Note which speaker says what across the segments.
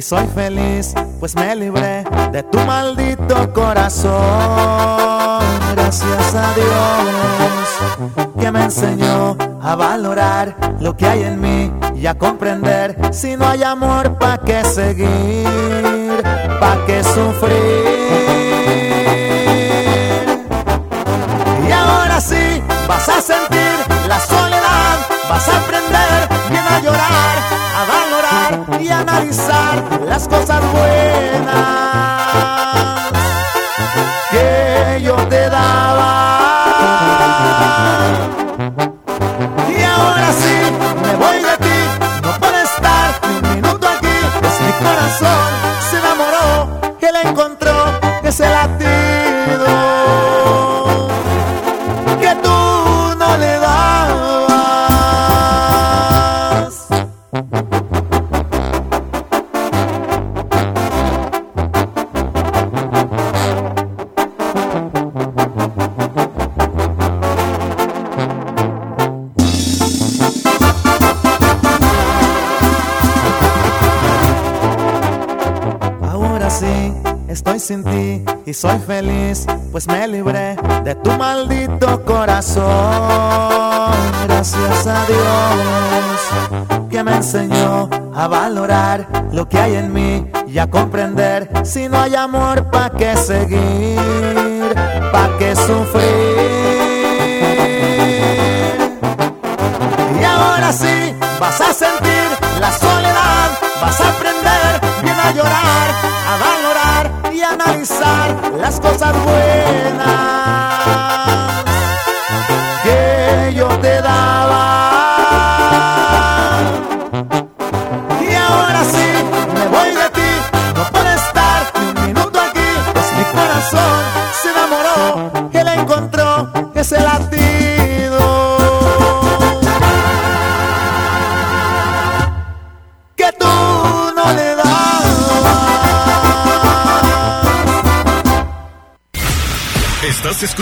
Speaker 1: Y soy feliz, pues me libré de tu maldito corazón. Gracias a Dios que me enseñó a valorar lo que hay en mí y a comprender si no hay amor, ¿pa' qué seguir? ¿Pa' qué sufrir? Y ahora sí vas a sentir analizar las cosas buenas pues me libré de tu maldito corazón. Gracias a Dios que me enseñó a valorar lo que hay en mí y a comprender si no hay amor, ¿pa' qué seguir? ¿Pa' qué sufrir? Y ahora sí vas a sentir la soledad, vas a aprender bien a llorar, a las cosas buenas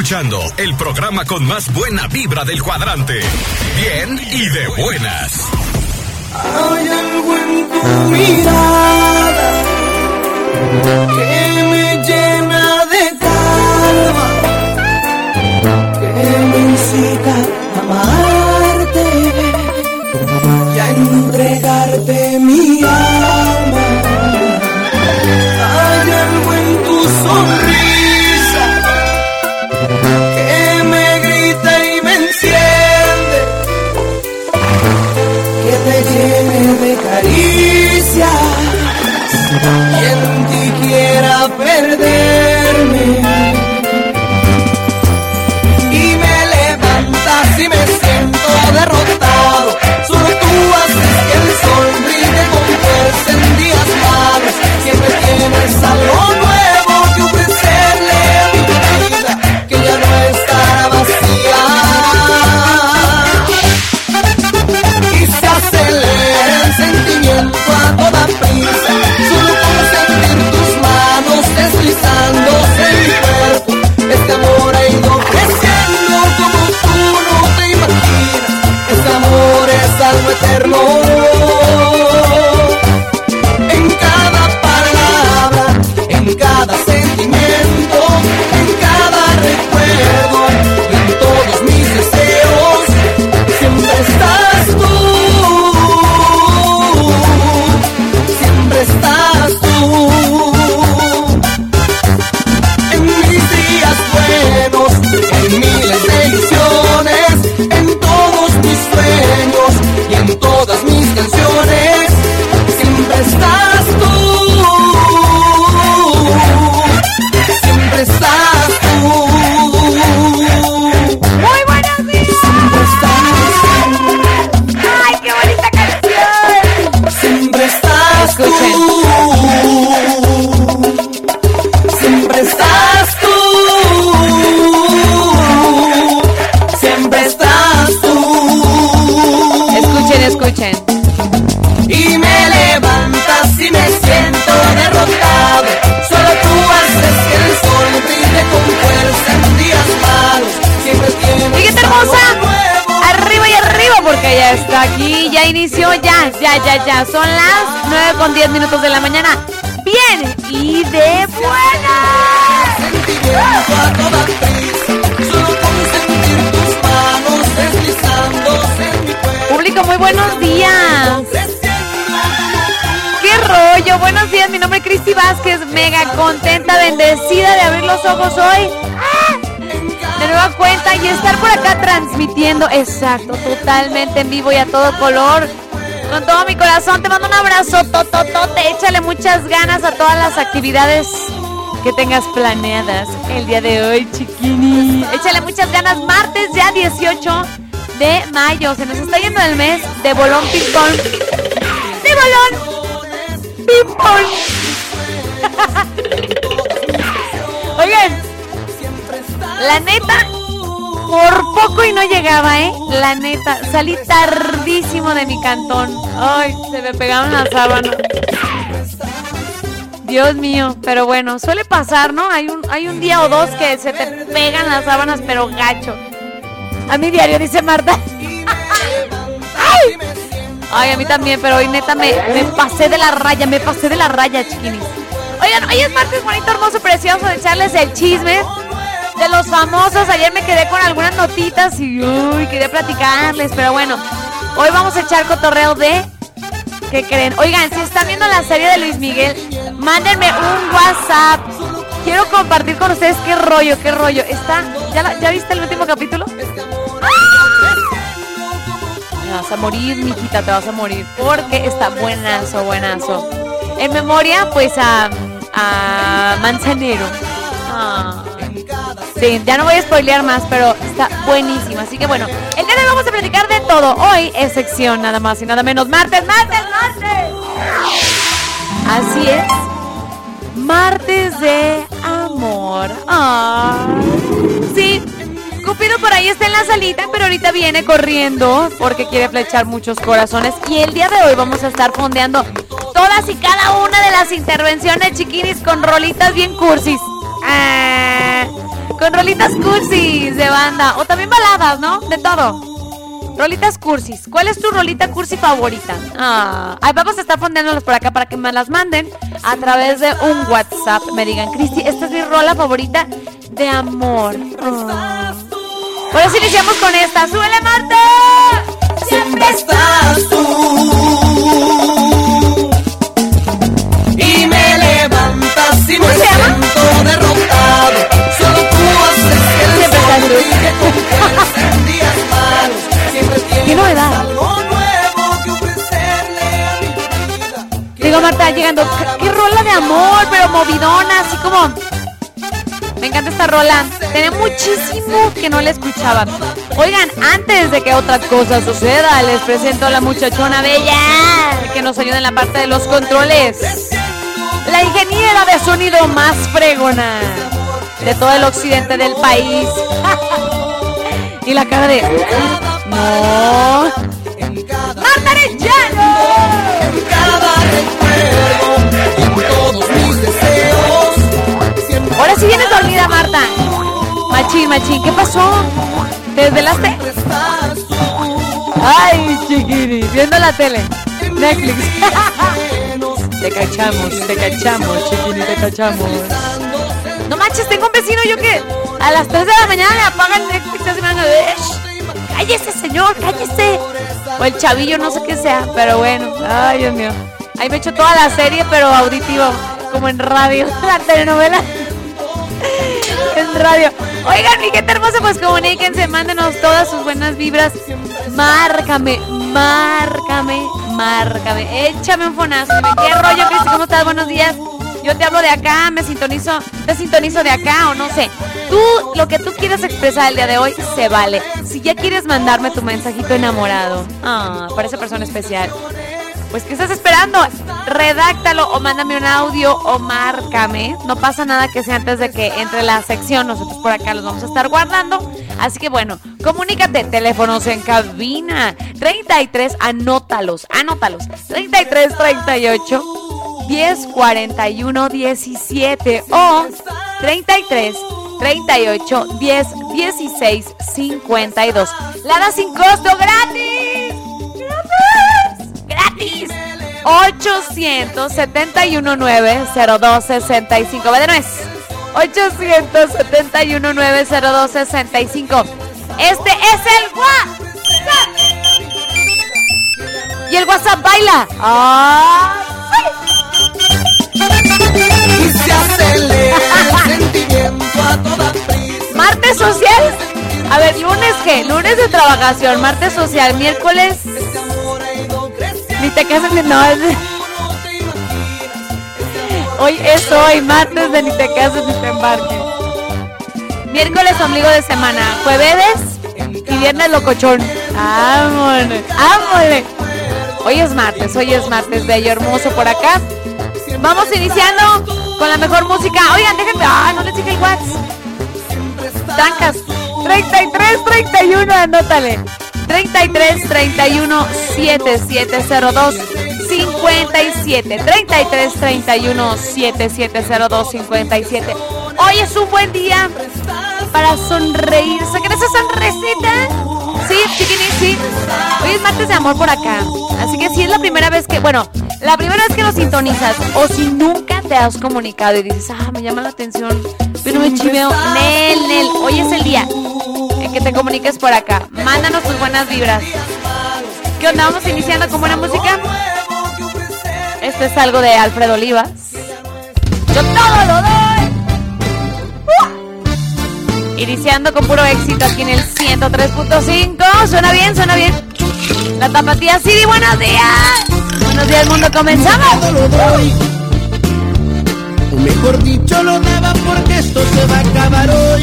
Speaker 2: escuchando el programa con más buena vibra del cuadrante. Bien y de buenas.
Speaker 3: Hay algo en tu mirada que me llena de calma, que me incita
Speaker 4: exacto, totalmente en vivo y a todo color. Con todo mi corazón te mando un abrazo, tototote, échale muchas ganas a todas las actividades que tengas planeadas el día de hoy, chiquini. Échale muchas ganas, martes ya 18 de mayo. Se nos está yendo el mes de bolón ping-pong. ¡De bolón! ¡Ping-pong! Oigan, la neta, por poco y no llegaba, ¿eh? La neta, salí tardísimo de mi cantón. Ay, se me pegaron las sábanas. Dios mío, pero bueno, suele pasar, ¿no? Hay un, hay un día o dos que se te pegan las sábanas, pero gacho. A mi diario, dice Marta. ¡Ay! A mí también, pero hoy neta me, me pasé de la raya, me pasé de la raya, chiquinis. Oigan, hoy es martes bonito, hermoso, precioso de echarles el chisme los famosos. Ayer me quedé con algunas notitas y uy, quería platicarles, pero bueno, hoy vamos a echar cotorreo de ¿Qué creen? Oigan, si están viendo la serie de Luis Miguel, mándenme un WhatsApp. Quiero compartir con ustedes qué rollo, qué rollo. ¿Está? ¿Ya, ¿ya viste el último capítulo? Me vas a morir, mijita, te vas a morir. Porque está buenazo, buenazo. En memoria, pues a, a Manzanero. Ah. Sí, ya no voy a spoilear más, pero está buenísimo. Así que bueno, el día de hoy vamos a platicar de todo. Hoy es sección nada más y nada menos. Martes, martes, martes. Así es. Martes de amor. Ah, sí. Cupido por ahí está en la salita, pero ahorita viene corriendo porque quiere flechar muchos corazones. Y el día de hoy vamos a estar fondeando todas y cada una de las intervenciones chiquinis con rolitas bien cursis. Ah, con rolitas cursis de banda. O también baladas, ¿no? De todo. Rolitas cursis. ¿Cuál es tu rolita cursi favorita? Ah, ahí vamos a estar fondeándolas por acá para que me las manden a través de un WhatsApp. Me digan, Cristi, esta es mi rola favorita de amor. Ah. Por eso iniciamos con esta. ¡Súbele, Marta!
Speaker 5: Siempre estás tú.
Speaker 4: Marta, llegando. ¿Qué, rola de amor, pero movidona, así como. Me encanta esta rola. Tenía muchísimo que no la escuchaba. Oigan, antes de que otra cosa suceda, les presento a la muchachona bella que nos ayuda en la parte de los controles. La ingeniera de sonido más fregona de todo el occidente del país. y la cara de. No. ¡Marta Arellano! Dormida, Marta. Machín, machín, ¿qué pasó? ¿Te desvelaste? Ay, chiquiri, viendo la tele. Netflix. te cachamos, te cachamos, chiquini, te cachamos. No manches, tengo un vecino yo que a las 3 de la mañana le apaga el Netflix y me. Cállese, señor, cállese. O el chavillo, no sé qué sea, pero bueno. Ay, Dios mío. Ahí me echo toda la serie, pero auditivo, como en radio, la telenovela. en radio. Oigan, mi gente hermosa, pues comuníquense, mándenos todas sus buenas vibras. Márcame, márcame, márcame. Échame un fonazo. ¿Qué rollo, Cristi? ¿Cómo estás? Buenos días. Yo te hablo de acá, me sintonizo, te sintonizo de acá o no sé. Tú, lo que tú quieras expresar el día de hoy, se vale. Si ya quieres mandarme tu mensajito enamorado, ah, para esa persona especial, pues ¿qué estás esperando? Redáctalo o mándame un audio o márcame. No pasa nada que sea antes de que entre la sección. Nosotros por acá los vamos a estar guardando. Así que bueno, comunícate. Teléfonos en cabina. 33, anótalos, anótalos. 33, 38, 10, 41, 17 o 33, 38, 10, 16, 52. La da sin costo gratis. gratis. 871-902-65. Va de nuez. 871-902-65. Este es el WhatsApp. Y el WhatsApp baila. ¡Ah!
Speaker 3: Y se acelera el sentimiento a toda prisa.
Speaker 4: Martes social. A ver, lunes qué? Lunes de trabajación, martes social, miércoles. Ni te casas ni no. Hoy es hoy, martes de ni te cases ni te embarques. Miércoles ombligo de semana, jueves y viernes locochón. Vámonos, vámonos. Hoy es martes, hoy es martes, bello, hermoso por acá. Vamos iniciando con la mejor música. Oigan, déjenme. Ah, no les dije el WhatsApp. Tancas. 33 31, anótale. 33 31 7702 57. 33 31 7702 57. Hoy es un buen día para sonreír. ¿Se cree esa sonrisita? Sí, chiquiní, sí. Hoy es martes de amor por acá. Así que si es la primera vez que, bueno, la primera vez que nos sintonizas o si nunca te has comunicado y dices, ah, me llama la atención, pero me chiveo, Nel, Nel, hoy es el día que te comuniques por acá. Mándanos tus buenas vibras. ¿Qué onda? Vamos iniciando con buena música. Esto es algo de Alfredo Olivas. Yo todo lo doy. Iniciando con puro éxito aquí en el 103.5. Suena bien, suena bien. La tapatía City, buenos días. Buenos días, mundo. Comenzamos.
Speaker 5: Mejor dicho, lo daba porque esto se va a acabar hoy.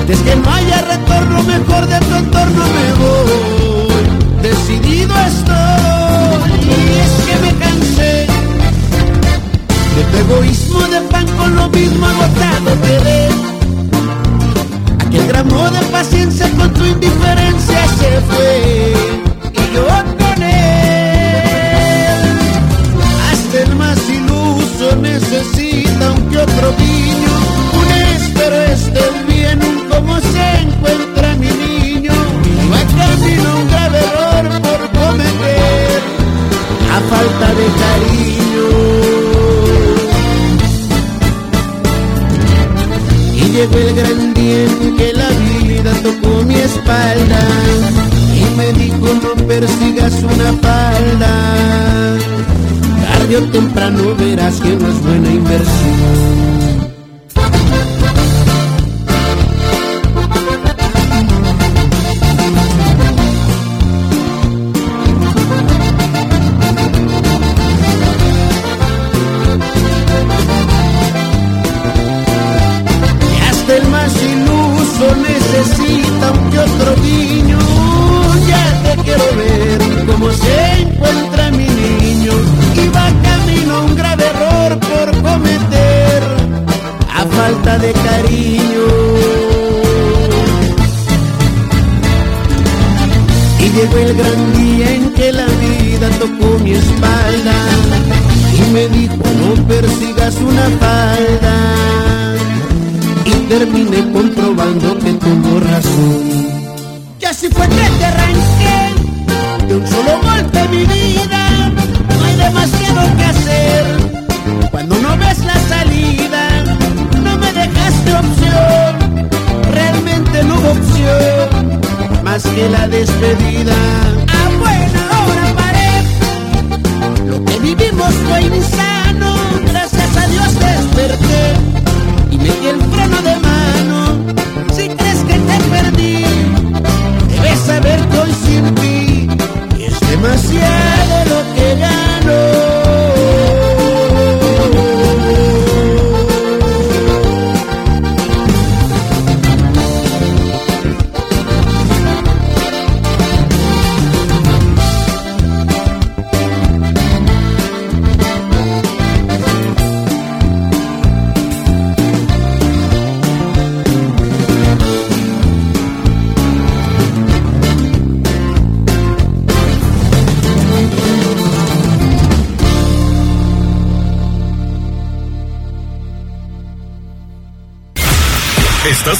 Speaker 5: Antes que no haya retorno, mejor de tu entorno me voy. Decidido estoy, y es que me cansé de tu egoísmo de pan con lo mismo agotado quedé. Aquel gramo de paciencia con tu indiferencia se fue, y yo con él. Hasta el más iluso necesita un que otro guiño, un bien, un cómo se encuentra mi niño. Va camino un grave error por cometer, a falta de cariño. Y llegó el gran día en que la vida tocó mi espalda y me dijo no persigas una falda. Tarde o temprano verás que no es buena inversión.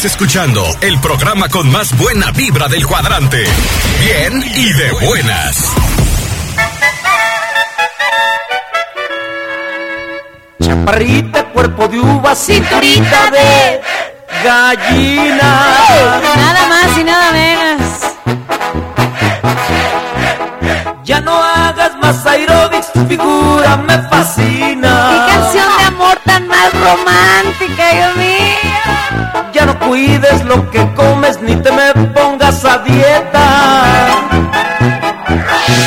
Speaker 2: Escuchando el programa con más buena vibra del cuadrante. Bien y de buenas.
Speaker 5: Chaparrita, cuerpo de uva, cinturita de gallina.
Speaker 4: Nada más y nada menos.
Speaker 5: Ya no hagas más aeróbics, tu figura me fascina.
Speaker 4: Qué canción de amor tan más romántica,
Speaker 5: yo lo que comes ni te me pongas a dieta.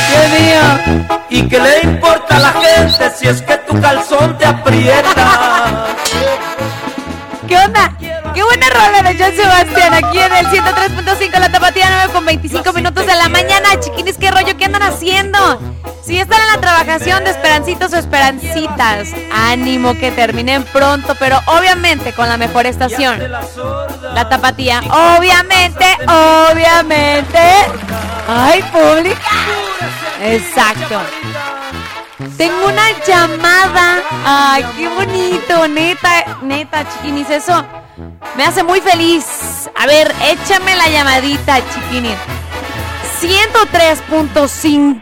Speaker 4: Dios mío.
Speaker 5: ¿Y qué le importa a la gente si es que tu calzón te aprieta?
Speaker 4: ¿Qué onda? Qué buena rola de John Sebastián aquí en el 103.5 La Tapatía 9 con 25 minutos de la mañana. Chiquinis, ¿qué rollo? ¿Qué andan haciendo? Si están en la trabajación de esperancitos o esperancitas, ánimo que terminen pronto, pero obviamente con la mejor estación. La Tapatía, obviamente, obviamente. ¡Ay, pública! Exacto. Tengo una llamada. Ay, qué bonito, neta, neta, chiquinis, eso me hace muy feliz. A ver, échame la llamadita, chiquinis. 103.5.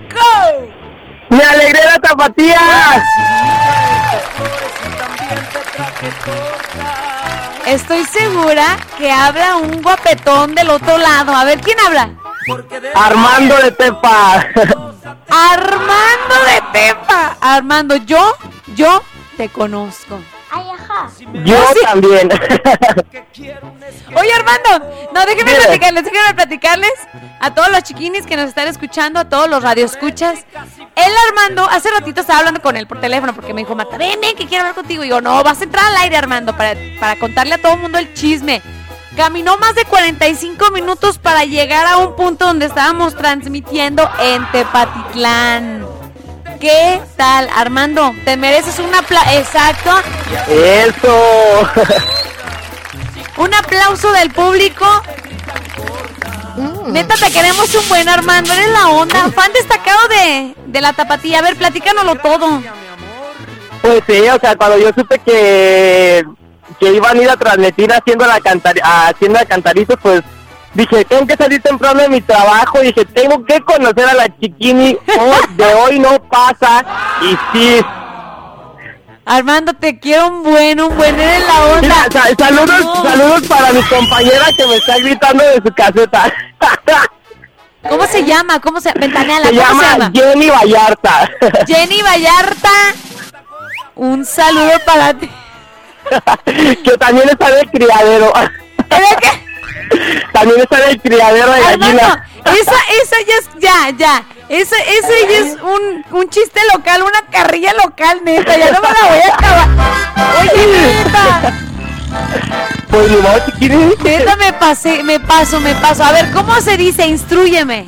Speaker 6: ¡Me alegré la tapatía!
Speaker 4: Estoy segura que habla un guapetón del otro lado. A ver, ¿quién habla?
Speaker 6: Armando de Tepa.
Speaker 4: Armando de Tepa. Armando, yo, yo te conozco.
Speaker 6: Yo
Speaker 4: ¿Ah, sí?
Speaker 6: también.
Speaker 4: Oye, Armando, no, déjenme platicarles, déjenme platicarles a todos los chiquinis que nos están escuchando, a todos los radioescuchas. El Armando, hace ratito estaba hablando con él por teléfono porque me dijo, Marta, ven, ven, que quiero hablar contigo. Y yo, no, vas a entrar al aire, Armando, para, para contarle a todo el mundo el chisme. Caminó más de 45 minutos para llegar a un punto donde estábamos transmitiendo en Tepatitlán. ¿Qué tal, Armando? Te mereces un aplauso. Exacto.
Speaker 6: Eso.
Speaker 4: Un aplauso del público. Neta, te queremos un buen Armando. Eres la onda. Fan destacado de, de la tapatía. A ver, platícanoslo todo.
Speaker 6: Pues sí, o sea, cuando yo supe que, que iban a ir a transmitir haciendo la cantar haciendo la cantarito, pues dije, tengo que salir temprano de mi trabajo, dije, tengo que conocer a la chiquini, oh, de hoy no pasa, y sí,
Speaker 4: Armando, te quiero un buen, un buen. Eres la onda.
Speaker 6: Mira, sa- saludos,
Speaker 4: No.
Speaker 6: saludos para mi compañera que me está gritando de su caseta.
Speaker 4: ¿Cómo se llama? ¿Cómo se Ventaneala,
Speaker 6: Se
Speaker 4: ¿cómo
Speaker 6: llama
Speaker 4: se llama?
Speaker 6: Jenny Vallarta.
Speaker 4: Jenny Vallarta. Un saludo para ti.
Speaker 6: que también está en el criadero.
Speaker 4: ¿Eres qué?
Speaker 6: también está en el criadero de
Speaker 4: Armando,
Speaker 6: gallina.
Speaker 4: esa, esa ya es, ya, ya. Ese, ese ya es un, un chiste local, una carrilla local, neta. Ya no me la voy a acabar. Oye, neta.
Speaker 6: Pues modo, chiquini.
Speaker 4: Neta, me pasé, me paso, me paso. A ver, ¿cómo se dice? Instrúyeme.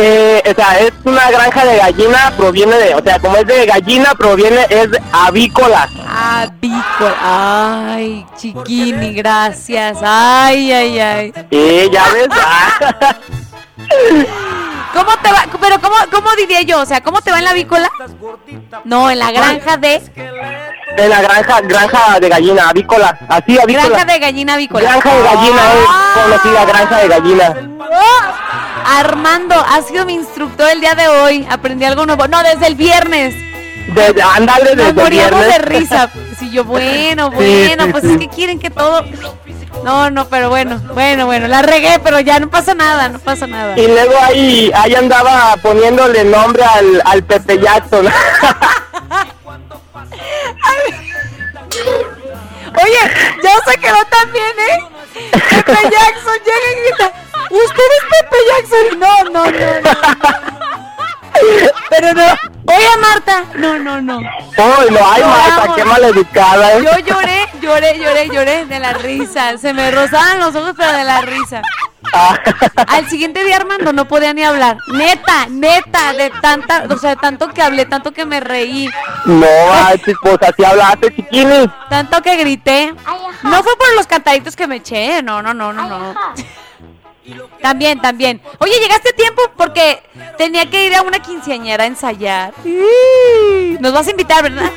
Speaker 6: Eh, o sea, es una granja de gallina, proviene de, o sea, como es de gallina, proviene, es de avícola.
Speaker 4: Avícola. Ay, chiquini, gracias. Ay, ay, ay.
Speaker 6: Sí, ya ves.
Speaker 4: ¿Cómo te va? Pero, ¿cómo, ¿cómo diría yo? O sea, ¿cómo te va en la avícola? No, en la granja de...
Speaker 6: en la granja, granja de gallina, avícola. Así, avícola.
Speaker 4: Granja de gallina avícola.
Speaker 6: Granja de gallina, es
Speaker 4: Ah.
Speaker 6: conocida granja de gallina.
Speaker 4: Oh, Armando, has sido mi instructor el día de hoy. Aprendí algo nuevo. No, desde el viernes.
Speaker 6: Desde, ándale desde
Speaker 4: Nos
Speaker 6: el
Speaker 4: moríamos de
Speaker 6: viernes.
Speaker 4: risa. Sí, yo, bueno,
Speaker 6: Sí,
Speaker 4: bueno,
Speaker 6: sí,
Speaker 4: pues
Speaker 6: sí.
Speaker 4: es que quieren que todo. No, no, pero bueno, bueno, bueno, la regué, pero ya no pasa nada, no pasa nada.
Speaker 6: Y luego ahí, ahí andaba poniéndole nombre al, al Pepe Jackson.
Speaker 4: Oye, ya se quedó también, ¿eh? Pepe Jackson llega y grita, ¿usted es Pepe Jackson? No, no, no, no. Pero no. Oye, Marta. No, no, no.
Speaker 6: Uy, no, ay, Marta, qué maleducada, ¿eh?
Speaker 4: Yo lloré, lloré, lloré, lloré de la risa. Se me rozaban los ojos, pero de la risa.
Speaker 6: Ah,
Speaker 4: Al siguiente día, Armando, no podía ni hablar. Neta, neta, de tanta, o sea, tanto que hablé, tanto que me reí,
Speaker 6: no, ay, pues así hablaste, chiquini.
Speaker 4: tanto que grité. No fue por los cantaditos que me eché, no, no, no, no, no. También, también. Oye, llegaste a tiempo porque tenía que ir a una quinceañera a ensayar. Nos vas a invitar, ¿verdad?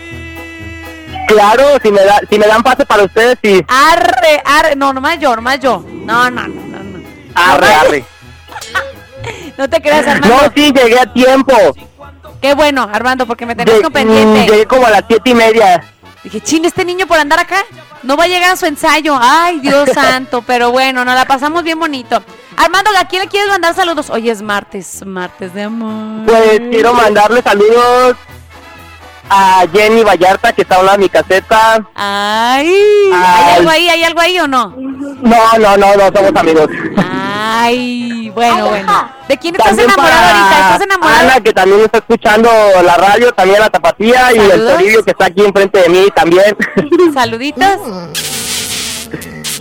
Speaker 6: Claro, si me, da, si me dan pase para ustedes, sí.
Speaker 4: Arre, arre. No, nomás yo, nomás yo. No, no, no, no. no.
Speaker 6: Arre, arre.
Speaker 4: No te creas, Armando.
Speaker 6: No, sí, llegué a tiempo.
Speaker 4: Qué bueno, Armando, porque me
Speaker 6: Lle-
Speaker 4: con pendiente.
Speaker 6: mm, Llegué como a las siete y media.
Speaker 4: Dije, chin, este niño por andar acá no va a llegar a su ensayo. Ay, Dios santo, pero bueno, nos la pasamos bien bonito. Armando, ¿a quién le quieres mandar saludos? Hoy es martes, martes de amor.
Speaker 6: Pues quiero mandarle saludos a Jenny Vallarta, que está hablando de mi caseta.
Speaker 4: Ay, ¿hay
Speaker 6: Ay.
Speaker 4: algo ahí? ¿Hay algo ahí o no?
Speaker 6: No, no, no, no somos amigos.
Speaker 4: Ay, bueno, bueno. ¿De quién estás
Speaker 6: También
Speaker 4: enamorado ahorita? ¿Estás enamorado?
Speaker 6: Ana, que también está escuchando la radio, también la tapatía, y el. Toribio, que está aquí enfrente de mí también.
Speaker 4: Saluditos.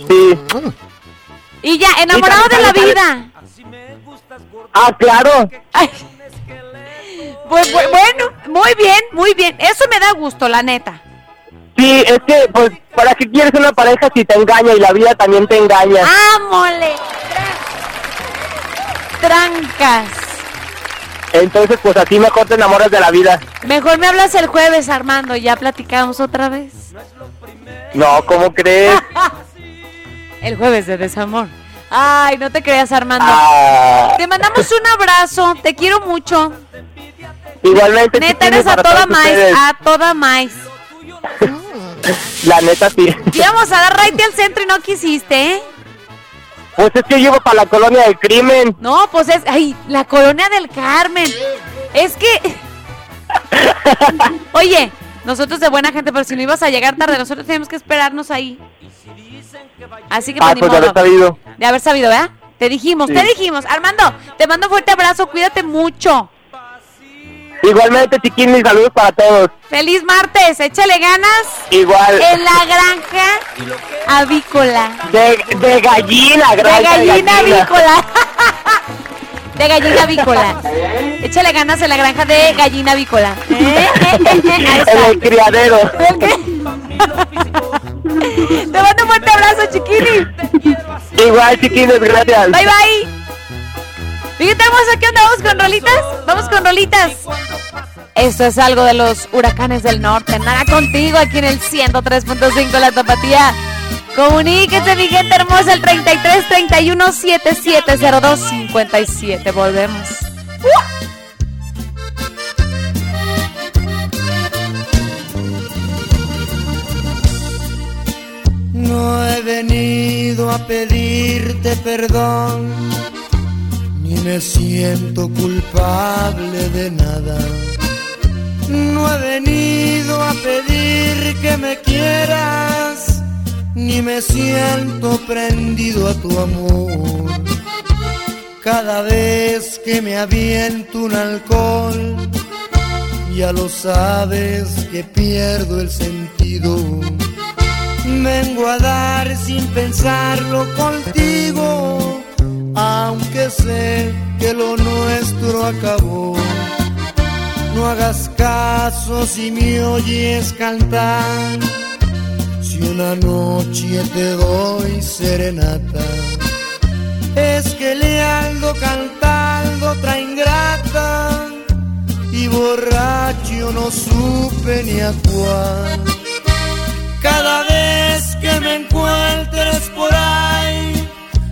Speaker 6: sí.
Speaker 4: Y ya, enamorado de la vida.
Speaker 6: Ah, claro.
Speaker 4: Ay. Pues bu- bueno, muy bien, muy bien. Eso me da gusto, la neta.
Speaker 6: Sí, es que, pues, ¿para qué quieres una pareja si te engaña y la vida también te engaña?
Speaker 4: ¡Ámole! Trancas.
Speaker 6: Entonces, pues así mejor te enamoras de la vida.
Speaker 4: Mejor me hablas el jueves, Armando, y ya platicamos otra vez.
Speaker 6: No, ¿cómo crees?
Speaker 4: El jueves de desamor. Ay, no te creas, Armando.
Speaker 6: Ah,
Speaker 4: Te mandamos un abrazo, te quiero mucho.
Speaker 6: igualmente,
Speaker 4: Neta, eres a toda
Speaker 6: ustedes.
Speaker 4: a toda más.
Speaker 6: La neta, sí.
Speaker 4: Íbamos a dar raite al centro y no quisiste, ¿eh?
Speaker 6: Pues es que yo llevo para la colonia del crimen.
Speaker 4: No, pues es, ay, la colonia del Carmen. Es que, oye, nosotros de buena gente, pero si no ibas a llegar tarde, nosotros tenemos que esperarnos ahí. Así que
Speaker 6: Ah,
Speaker 4: pues, ni
Speaker 6: pues de haber sabido.
Speaker 4: De haber sabido, ¿verdad? Te dijimos,
Speaker 6: Sí.
Speaker 4: te dijimos. Armando, te mando un fuerte abrazo, cuídate mucho.
Speaker 6: Igualmente, chiquín, saludos para todos.
Speaker 4: Feliz martes, échale ganas
Speaker 6: Igual.
Speaker 4: en la granja avícola.
Speaker 6: De, de gallina,
Speaker 4: De
Speaker 6: granja
Speaker 4: gallina avícola. De gallina avícola. Échale ganas en la granja de gallina avícola. ¿Eh? Ahí
Speaker 6: En
Speaker 4: está.
Speaker 6: el criadero.
Speaker 4: Ok. Te mando un fuerte abrazo, chiquini.
Speaker 6: Igual, chiquines, gracias.
Speaker 4: Bye, bye. Fíjate, vamos aquí onda, vamos con rolitas. Vamos con rolitas. Esto es algo de los huracanes del norte. Nada contigo aquí en el 103.5 La Tapatía. Comuníquese, mi gente hermosa, el 33 31 7702 57. Volvemos.
Speaker 7: No he venido a pedirte perdón, ni me siento culpable de nada. No he venido a pedir que me quieras, ni me siento prendido a tu amor. Cada vez que me aviento un alcohol, ya lo sabes que pierdo el sentido. Vengo a dar sin pensarlo contigo, aunque sé que lo nuestro acabó. No hagas caso si me oyes cantar, si una noche te doy serenata. Es que le ando cantando otra ingrata y borracho no supe ni a cuál. Cada vez que me encuentres por ahí,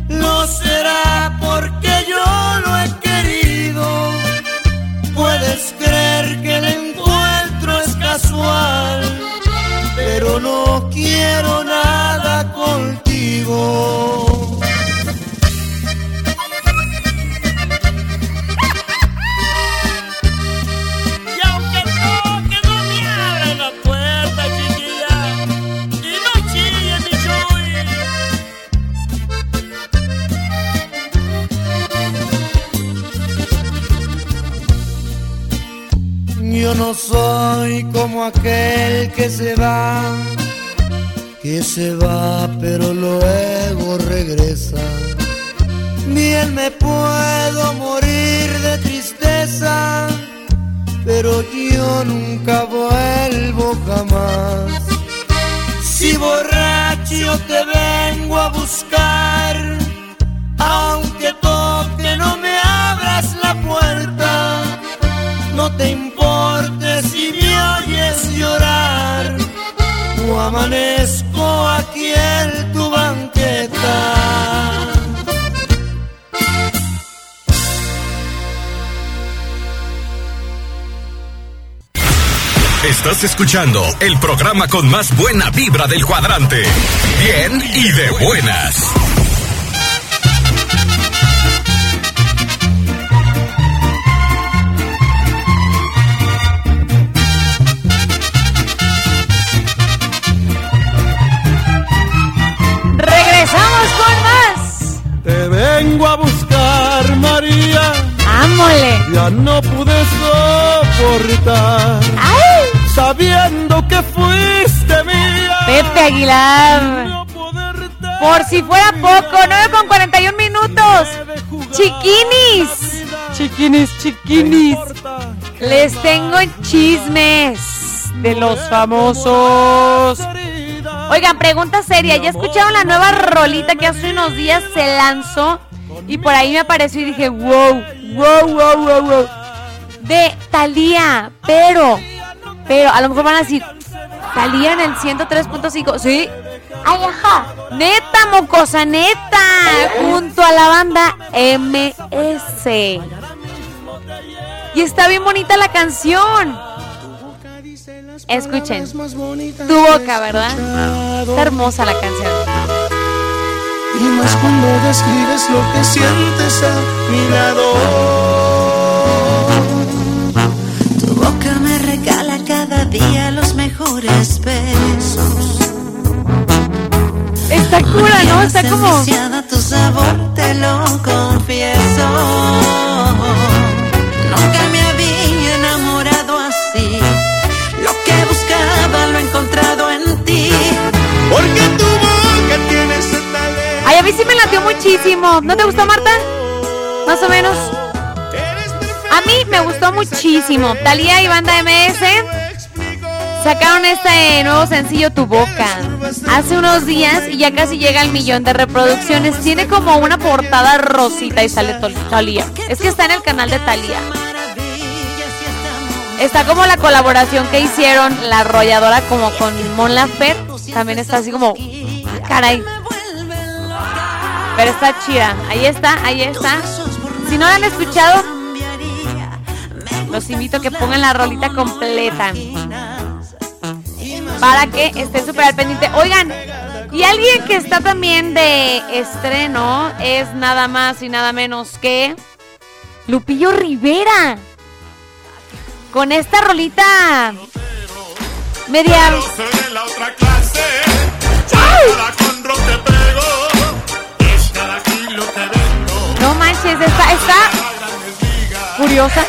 Speaker 7: no será porque yo lo he querido. Puedes creer que el encuentro es casual, pero no quiero nada contigo. Yo no soy como aquel que se va, que se va pero luego regresa. Bien me puedo morir de tristeza, pero yo nunca vuelvo jamás. Si borracho te vengo a buscar, aunque toque no me abras la puerta. No te amanezco aquí en tu banqueta.
Speaker 2: Estás escuchando el programa con más buena vibra del cuadrante. Bien y de buenas.
Speaker 7: Ya no pude soportar.
Speaker 4: ¡Ay!
Speaker 7: Sabiendo que fuiste mía.
Speaker 4: Pepe Aguilar.
Speaker 7: No
Speaker 4: Por si fuera poco, 9 con 41 minutos. Chiquinis. Chiquinis, chiquinis. Les tengo chismes de los famosos. Oigan, pregunta seria. ¿Ya escucharon la nueva rolita que hace unos días se lanzó? Y por ahí me apareció y dije, wow, wow, wow, wow, wow. De Thalía, pero, pero, a lo mejor van a decir, Thalía en el 103.5, ¿sí? Ay, ajá. Neta, mocosa, neta. Junto a la banda MS. Y está bien bonita la canción. Escuchen. Tu boca, ¿verdad? Está hermosa la canción.
Speaker 7: Y más cuando describes lo que sientes a mi lado.
Speaker 8: Tu boca me regala cada día los mejores besos.
Speaker 4: Está cura, ¿no? Está como.
Speaker 8: tu sabor, te lo confieso. Nunca me
Speaker 4: mí sí me latió muchísimo. ¿No te gustó, Marta? Más o menos. A mí me gustó muchísimo. Talía y banda MS sacaron este nuevo sencillo Tu Boca hace unos días y ya casi llega al millón de reproducciones. Tiene como una portada rosita y sale Talía. Es que está en el canal de Talía. Está como la colaboración que hicieron la arrolladora como con Mon Laferte. También está así como, caray. Pero está chida. Ahí está, ahí está. Si no la han escuchado, los invito a que pongan la rolita completa. Para que estén súper al pendiente. Oigan, y alguien que está también de estreno es nada más y nada menos que Lupillo Rivera. Con esta rolita media. Está, curiosa.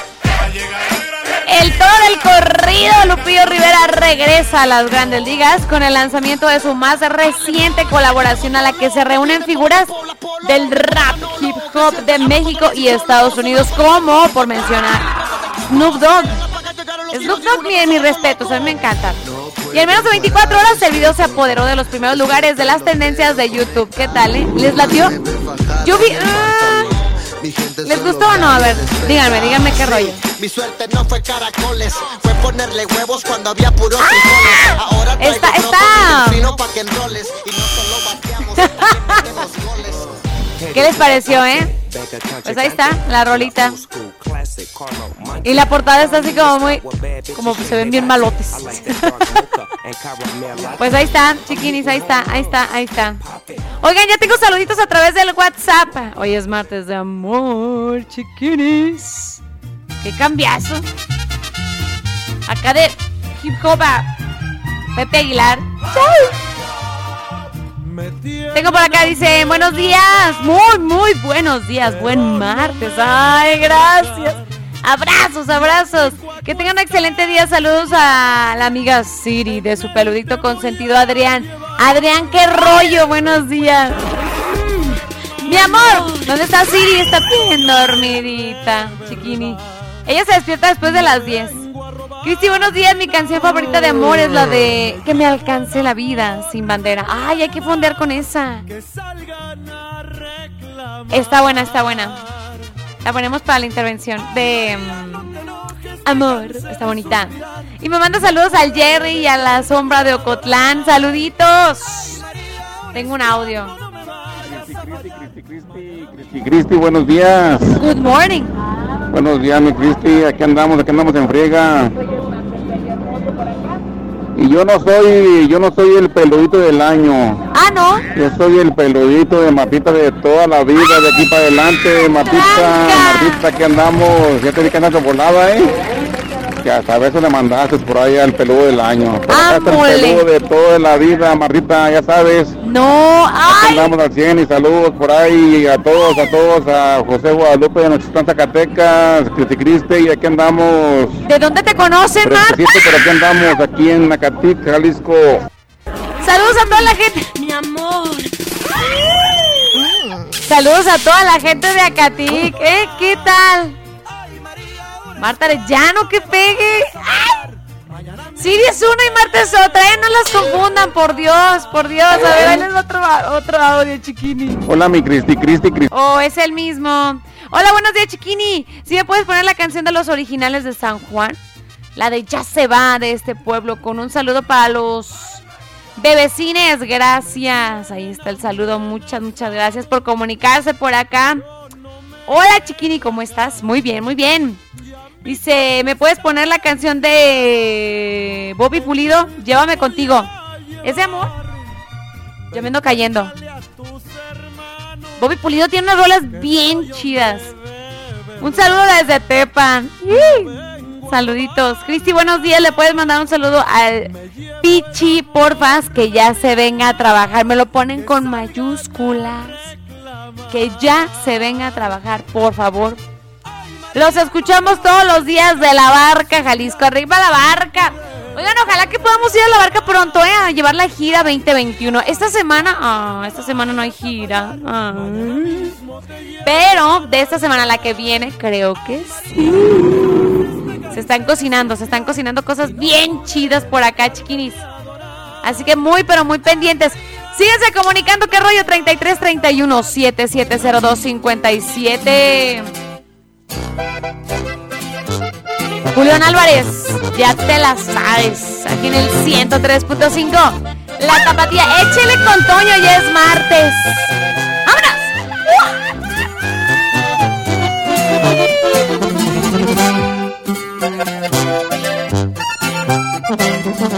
Speaker 4: El todo del corrido, Lupillo Rivera regresa a las grandes ligas con el lanzamiento de su más reciente colaboración a la que se reúnen figuras del rap, hip hop de México y Estados Unidos, como por mencionar Snoop Dogg. Snoop Dogg, mi, mis respetos, a mí me encanta. Y en menos de 24 horas el video se apoderó de los primeros lugares de las tendencias de YouTube. ¿Qué tal, eh? ¿Les latió? Yo ah, ¿Les gustó o no? A ver, díganme, díganme qué rollo.
Speaker 9: Mi suerte no fue caracoles, fue ponerle huevos cuando había puros frijoles. Ahora traigo
Speaker 4: Está- está.
Speaker 9: y fino pa' que enroles. Y no solo bateamos, también metemos goles.
Speaker 4: ¿Qué les pareció, eh? Pues ahí está, la rolita. Y la portada está así como muy... Como se ven bien malotes. Pues ahí está, chiquinis, ahí está, ahí está, ahí está. Oigan, ya tengo saluditos a través del WhatsApp. Hoy es martes de amor, chiquinis. Qué cambiazo. Acá de hip hop a Pepe Aguilar. Tengo por acá, dice, buenos días, muy, muy buenos días, buen martes. Ay, gracias. Abrazos, abrazos. Que tengan un excelente día. Saludos a la amiga Siri de su peludito consentido Adrián. Adrián, qué rollo, buenos días. Mi amor, ¿dónde está Siri? Está bien dormidita, chiquini. Ella se despierta después de las 10. Cristi, buenos días. Mi canción favorita de amor es la de Que me alcance la vida sin bandera. Ay, hay que fondear con esa. Está buena, está buena. La ponemos para la intervención de mm, amor. Está bonita. Y me manda saludos al Jerry y a la sombra de Ocotlán. Saluditos. Tengo un audio.
Speaker 10: Y Cristi, buenos días.
Speaker 4: Good morning.
Speaker 10: Buenos días, mi Cristi. Aquí andamos, aquí andamos en friega. Y yo no soy, yo no soy el peludito del año.
Speaker 4: Ah, ¿no?
Speaker 10: Yo soy el peludito de Martita de toda la vida, de aquí para adelante. Martita, Martita, aquí andamos. Ya te vi que andas volada, ¿eh? Que hasta a veces le mandaste por ahí al peludo del año. Pero acá está el peludo de toda la vida, Martita, ya sabes.
Speaker 4: No,
Speaker 10: Aquí
Speaker 4: ay.
Speaker 10: andamos al 100 y saludos por ahí a todos, a todos, a José Guadalupe de Nochistán, Zacatecas, Cristi Cristi, y aquí andamos.
Speaker 4: ¿De dónde te conocen, Marta?
Speaker 10: Fresquecito, pero aquí andamos, aquí en Nacatic, Jalisco.
Speaker 4: Saludos a toda la gente. Mi amor. Saludos a toda la gente de Acatic. ¿Eh? ¿Qué tal? Marta Arellano, que pegue. ¡Ay! Siri es una y Marta es otra. ¿eh? No las confundan, por Dios, por Dios. A ver, ahí les va otro, otro audio, chiquini.
Speaker 10: Hola, mi Cristi, Cristi, Cristi.
Speaker 4: Oh, es el mismo. Hola, buenos días, chiquini. ¿Sí me puedes poner la canción de los originales de San Juan? La de Ya se va de este pueblo. Con un saludo para los bebecines. Gracias. Ahí está el saludo. Muchas, muchas gracias por comunicarse por acá. Hola, chiquini, ¿cómo estás? Muy bien, muy bien. Dice, ¿me puedes poner la canción de Bobby Pulido? Llévame contigo. ¿Es de amor? Yo me ando cayendo. Bobby Pulido tiene unas rolas bien chidas. Un saludo desde Tepan. Saluditos. Cristi, buenos días. Le puedes mandar un saludo al Pichi, porfas, que ya se venga a trabajar. Me lo ponen con mayúsculas. Que ya se venga a trabajar, por favor. Los escuchamos todos los días de la barca, Jalisco. Arriba la barca. Oigan, ojalá que podamos ir a la barca pronto, ¿eh? A llevar la gira 2021. Esta semana, ah, esta semana no hay gira. Ah. Pero de esta semana la que viene, creo que sí. Se están cocinando, se están cocinando cosas bien chidas por acá, chiquinis. Así que muy, pero muy pendientes. Síguense comunicando, ¿qué rollo? 33 31 7702 57. Julián Álvarez, ya te la sabes. Aquí en el 103.5. La tapatía, échele con Toño, ya es martes.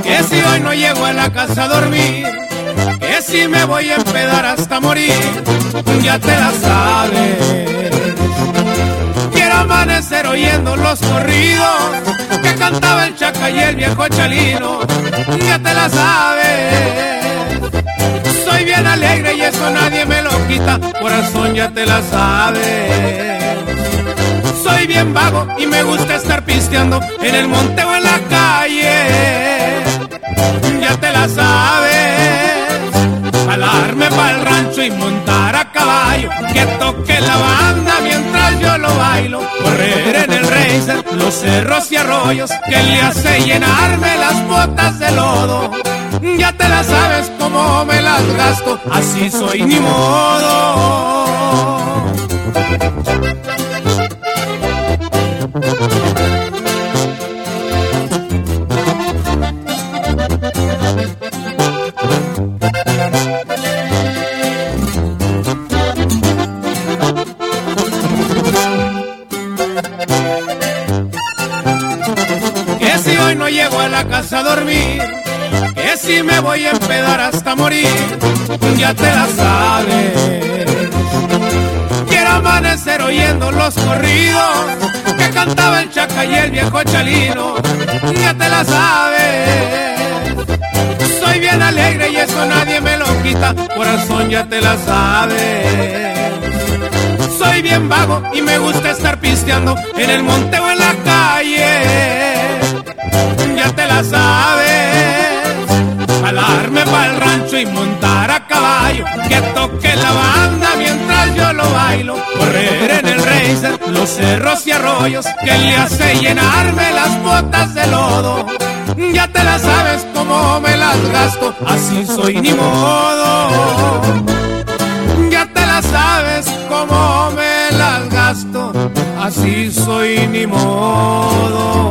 Speaker 11: Que si hoy no llego a la casa a dormir, que si me voy a empedar hasta morir, ya te la sabes. Quiero amanecer oyendo los corridos que cantaba el chaca y el viejo chalino, ya te la sabes. Soy bien alegre y eso nadie me lo quita, corazón ya te la sabes. Soy bien vago y me gusta estar pisteando en el monte o en la calle. Ya te la sabes. Jalarme para el rancho y montar a caballo. Que toque la banda mientras yo lo bailo. Correr en el racer, los cerros y arroyos. Que le hace llenarme las botas de lodo. Ya te la sabes cómo me las gasto. Así soy ni modo. Casa a dormir, que si me voy a empedar hasta morir, ya te la sabes. Quiero amanecer oyendo los corridos que cantaba el chaca y el viejo chalino, ya te la sabes. Soy bien alegre y eso nadie me lo quita, corazón ya te la sabes. Soy bien vago y me gusta estar pisteando en el monte o en la calle. Ya te la sabes. Jalarme para el rancho y montar a caballo. Que toque la banda mientras yo lo bailo. Correr en el racer, los cerros y arroyos. Que le hace llenarme las botas de lodo. Ya te la sabes cómo me las gasto. Así soy ni modo. Ya te la sabes cómo me las gasto, así soy ni modo.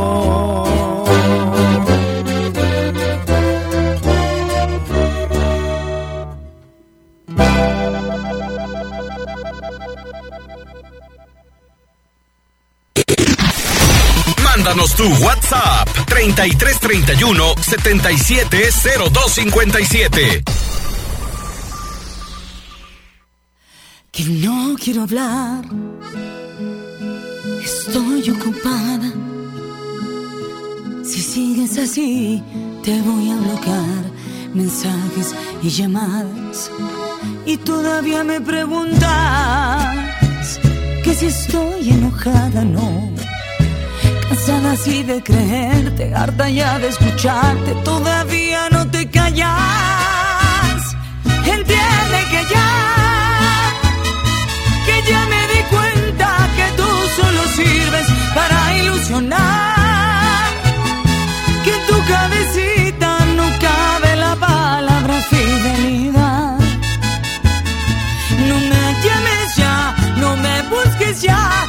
Speaker 2: Mándanos tu WhatsApp 3331 770257.
Speaker 8: que no quiero hablar. Estoy ocupada. Si sigues así, te voy a bloquear mensajes y llamadas. Y todavía me preguntas que si estoy enojada, no. Cansada así de creerte, harta ya de escucharte, todavía no te callas. Entiende que ya que ya me di cuenta que tú solo sirves para ilusionar. Que en tu cabecita no cabe la palabra fidelidad. No me llames ya, no me busques ya,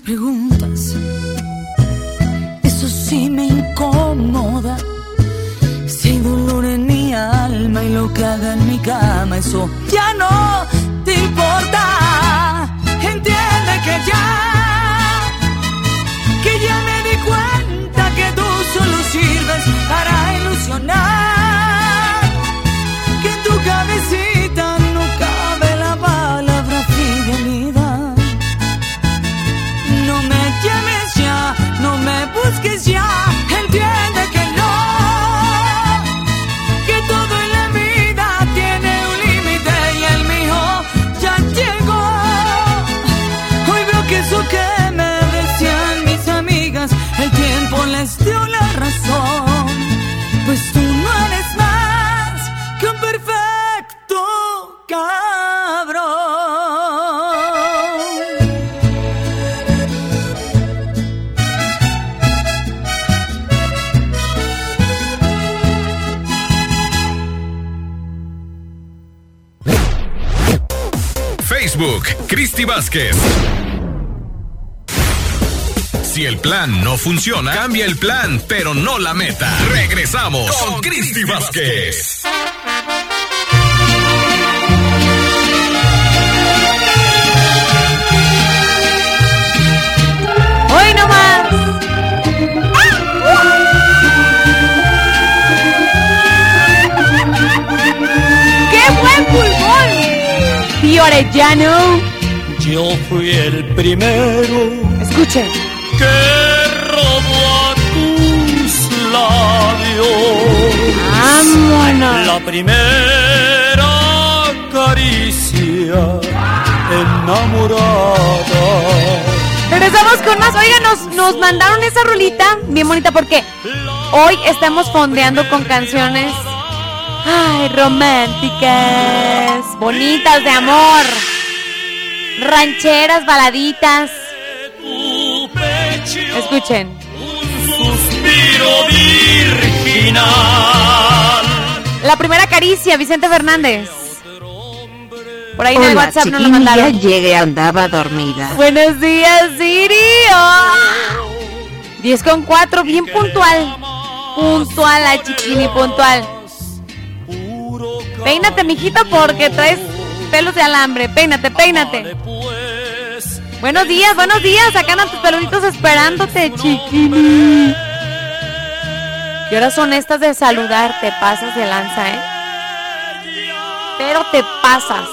Speaker 8: preguntas, eso sí me incomoda. Si hay dolor en mi alma y lo que haga en mi cama, eso ya no te importa. Entiende que ya, que ya me di cuenta que tú solo sirves para ilusionar.
Speaker 2: Cristi Vázquez. Si el plan no funciona, cambia el plan, pero no la meta. Regresamos con Cristi Vázquez.
Speaker 4: ¡Hoy no más! ¡Qué buen pulmón! Orellano.
Speaker 12: Yo fui el primero
Speaker 4: Escuchen.
Speaker 12: que robó a tus labios.
Speaker 4: ¡Vámonos!
Speaker 12: La primera caricia enamorada.
Speaker 4: Regresamos con más. Oigan, nos, nos mandaron esa rolita bien bonita porque hoy estamos fondeando con canciones. Ay, románticas, bonitas de amor, rancheras, baladitas. Escuchen.
Speaker 12: Suspiro virginal.
Speaker 4: La primera caricia, Vicente Fernández. Por ahí en el WhatsApp no lo mandaron.
Speaker 13: llegué, andaba dormida.
Speaker 4: Buenos días, Siri. Oh. 10 con 4, bien puntual. Puntual, la chiquini, puntual. Peínate, mijito, porque traes pelos de alambre. Peínate, peínate. Buenos días, buenos días. Acá andan tus peluditos esperándote, chiquini. ¿Qué horas son estas de saludar? Te pasas de lanza, ¿eh? Pero te pasas.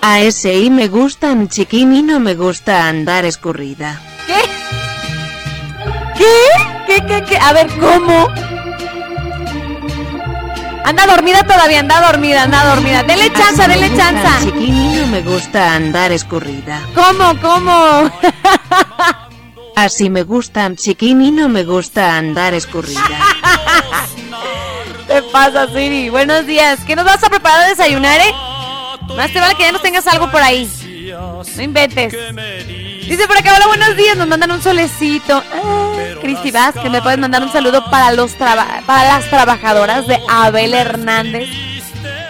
Speaker 13: A ese y me gustan chiquini, no me gusta andar escurrida.
Speaker 4: ¿Qué? ¿Qué? ¿Qué, qué? A ver, ¿cómo? Anda dormida todavía, anda dormida, anda dormida. Dele chanza,
Speaker 13: Así
Speaker 4: dele chanza.
Speaker 13: Chiquini no me gusta andar escurrida.
Speaker 4: ¿Cómo, cómo?
Speaker 13: Así me gustan chiquini no me gusta andar escurrida.
Speaker 4: ¿Qué pasa, Siri? Buenos días. ¿Qué nos vas a preparar a desayunar, eh? Más te vale que ya nos tengas algo por ahí. No inventes. Dice por acá, hola, buenos días. Nos mandan un solecito. Ah, Cristi Vázquez, me puedes mandar un saludo para, los traba- para las trabajadoras de Abel Hernández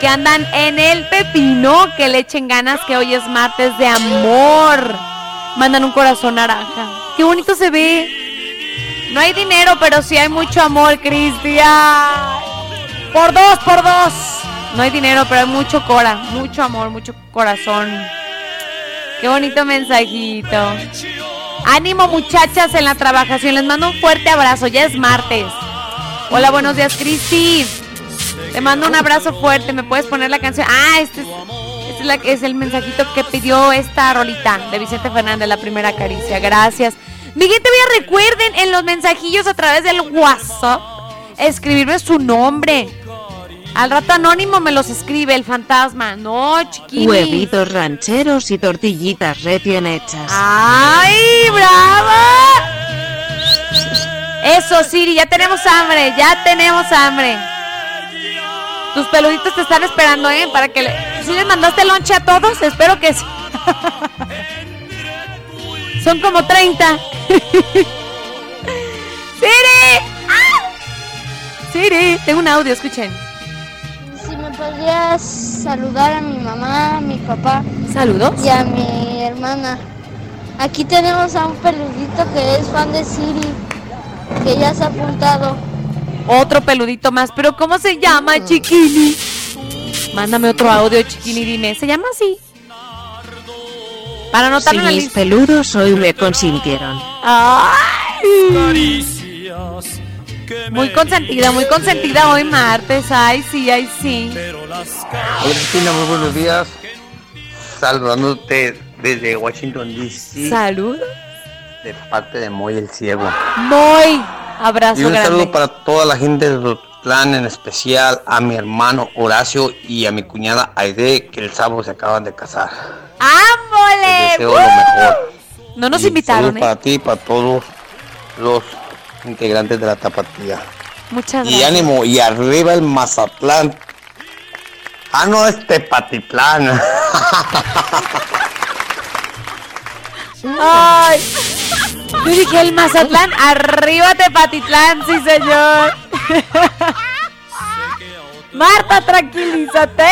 Speaker 4: que andan en el pepino. Que le echen ganas, que hoy es martes de amor. Mandan un corazón naranja. Qué bonito se ve. No hay dinero, pero sí hay mucho amor, Cristian. Por dos, por dos. No hay dinero, pero hay mucho cora, mucho amor, mucho corazón. Qué bonito mensajito. Ánimo muchachas en la trabajación. Les mando un fuerte abrazo. Ya es martes. Hola, buenos días, Cristi. Te mando un abrazo fuerte. ¿Me puedes poner la canción? Ah, este es, este el mensajito que pidió esta rolita de Vicente Fernández, la primera caricia. Gracias. Mi gente, vea, recuerden en los mensajillos a través del WhatsApp escribirme su nombre. Al rato anónimo me los escribe el fantasma. No.
Speaker 13: Huevitos rancheros y tortillitas recién hechas.
Speaker 4: ¡Ay, brava! Eso, Siri, ya tenemos hambre, ya tenemos hambre. Tus peluditos te están esperando, ¿eh? Para que le... ¿Sí les mandaste lonche a todos? Espero que sí. Son como 30. ¡Siri! ¡Ah! Siri, tengo un audio, escuchen.
Speaker 14: Si podrías saludar a mi mamá, a mi papá.
Speaker 4: ¿Saludos?
Speaker 14: Y a mi hermana. Aquí tenemos a un peludito que es fan de Siri, que ya se ha apuntado.
Speaker 4: Otro peludito más, pero ¿cómo se llama, chiquini? Mándame otro audio, chiquini, dime. ¿Se llama así? Para
Speaker 13: Si
Speaker 4: anotarlo en la
Speaker 13: mis peludos hoy me consintieron.
Speaker 4: ¡Ay! Muy consentida, muy consentida hoy martes. Ay, sí, ay, sí.
Speaker 15: Hola Cristina, muy buenos días. Saludándote desde Washington DC.
Speaker 4: Salud.
Speaker 15: De parte de Moy el Ciego.
Speaker 4: Muy. Abrazo
Speaker 15: Y un
Speaker 4: grande.
Speaker 15: saludo para toda la gente de Totlán, en especial a mi hermano Horacio y a mi cuñada Aide, que el sábado se acaban de casar. Les
Speaker 4: ¡Ámole!
Speaker 15: deseo lo mejor.
Speaker 4: No nos
Speaker 15: Y
Speaker 4: invitaron,
Speaker 15: saludos
Speaker 4: ¿eh?
Speaker 15: para ti y para todos los integrantes de la tapatía.
Speaker 4: Muchas
Speaker 15: Y
Speaker 4: gracias.
Speaker 15: ánimo, y arriba el Mazatlán. Ah, no, es Tepatitlán.
Speaker 4: Ay. Yo dije el Mazatlán, arriba Tepatitlán, sí señor. Marta, tranquilízate.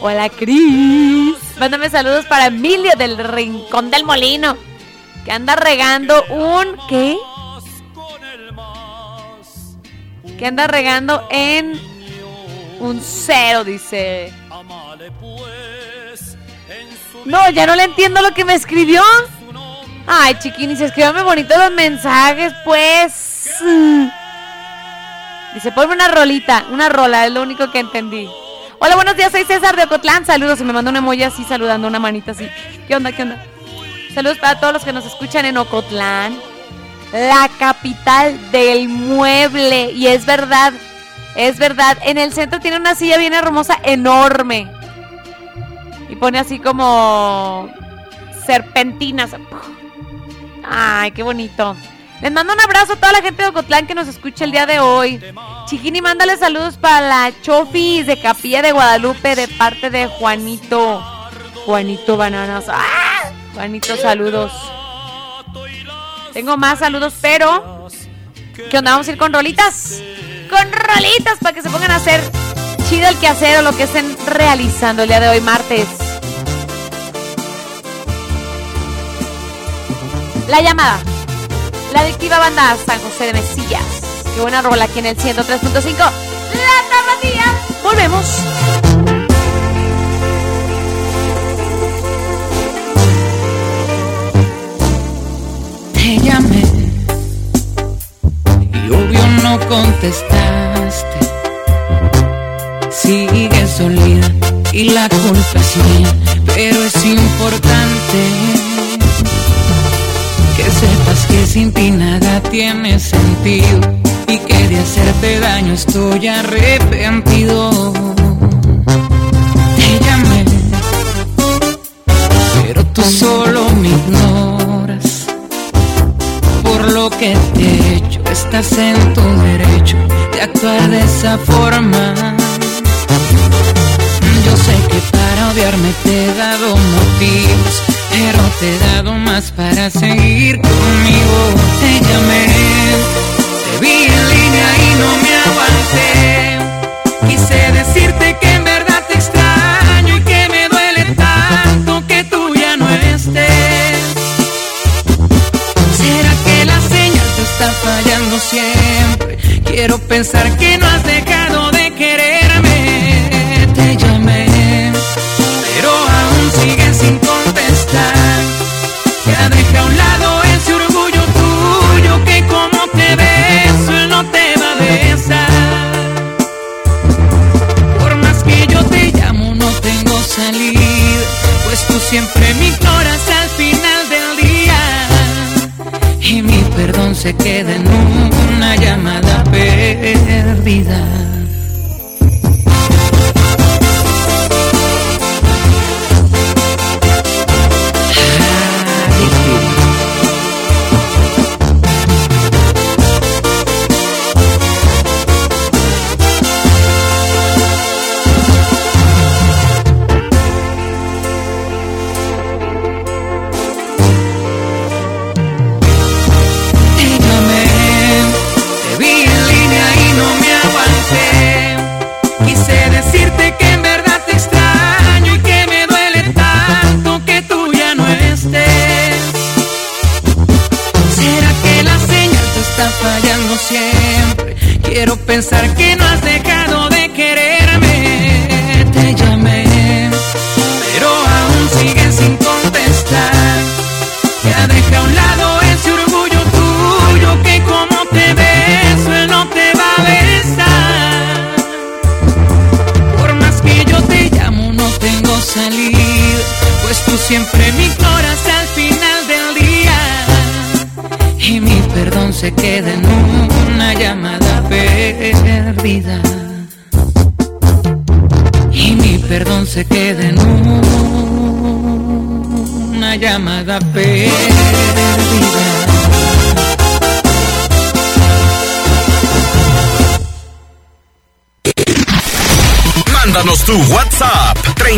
Speaker 4: Hola, Cris. Mándame saludos para Emilio del Rincón del Molino, que anda regando un ¿qué? Que anda regando en un cero, dice. No, ya no le entiendo lo que me escribió. Ay, chiquinis, escríbame bonito los mensajes, pues. Dice, ponme una rolita, una rola, es lo único que entendí. Hola, buenos días, soy César de Ocotlán. Saludos, y me mandó una emoji así saludando, una manita así. ¿Qué onda, qué onda? Saludos para todos los que nos escuchan en Ocotlán, la capital del mueble. Y es verdad, es verdad. En el centro tiene una silla bien hermosa, enorme. Y pone así como serpentinas. Ay, qué bonito. Les mando un abrazo a toda la gente de Ocotlán que nos escucha el día de hoy. Chiquini, mándale saludos para la Chofis de Capilla de Guadalupe de parte de Juanito. Juanito Bananas. ¡Ah! Juanito, saludos. Tengo más saludos, pero... ¿Qué onda? ¿Vamos a ir con rolitas? Con rolitas para que se pongan a hacer chido el quehacer o lo que estén realizando el día de hoy, martes. La llamada. La adictiva banda San José de Mesillas. Qué buena rola aquí en el 103.5. La tapatía. Volvemos.
Speaker 8: Te llamé y obvio no contestaste. Sigues dolida y la culpa es mía, pero es importante que sepas que sin ti nada tiene sentido y que de hacerte daño estoy arrepentido. Te llamé, pero tú solo me ignoras. Lo que te he hecho, estás en tu derecho de actuar de esa forma. Yo sé que para odiarme te he dado motivos, pero te he dado más para seguir conmigo. Te llamé, te vi en línea y no me aguanté. Quise decirte que Quiero pensar que no has dejado de quererme. Te llamé, pero aún sigues sin contestar. Ya deja a un lado ese orgullo tuyo que como te beso él no te va a besar. Por más que yo te llamo no tengo salida, pues tú siempre me ignoras al final del día. Y mi perdón se queda en perdida.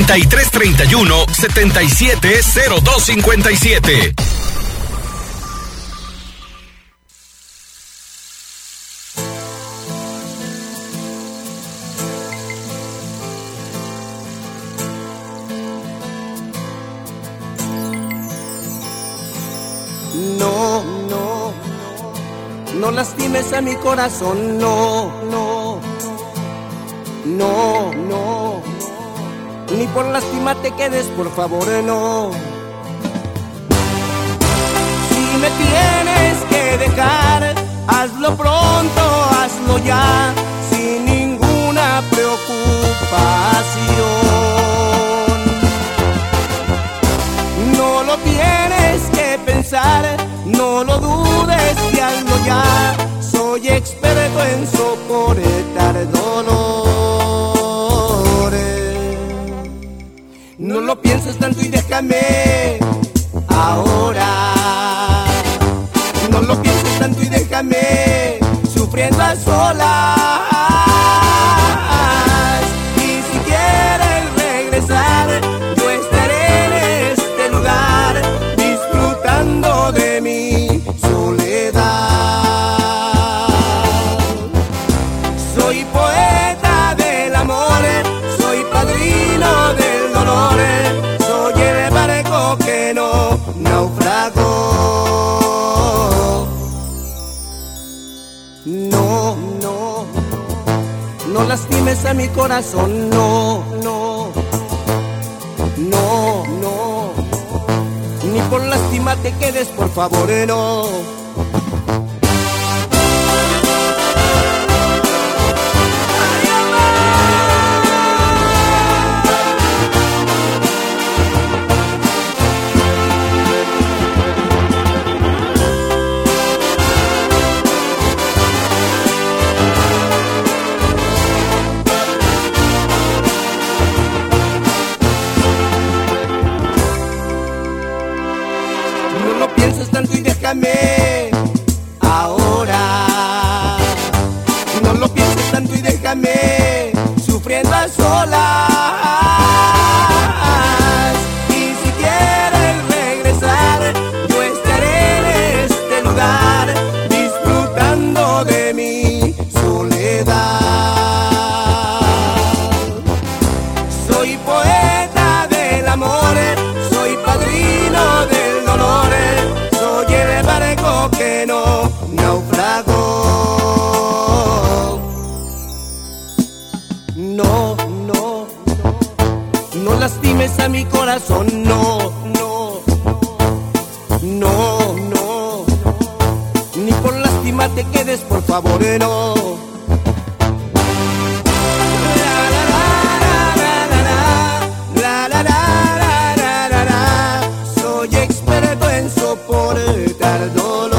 Speaker 2: 3331 770257.
Speaker 5: No, no, no lastimes a mi corazón, no, no, no, no, ni por lástima te quedes, por favor, no. Si me tienes que dejar, hazlo pronto, hazlo ya, sin ninguna preocupación. No lo tienes que pensar, no lo dudes y hazlo ya. Soy experto en soportar dolores. No lo pienses tanto y déjame ahora. No lo pienses tanto y déjame sufriendo a solas. Lastimes a mi corazón, no, no, no, no, ni por lástima te quedes, por favor, no. amiga. Paloma Moreno. Soy experto en soportar dolor.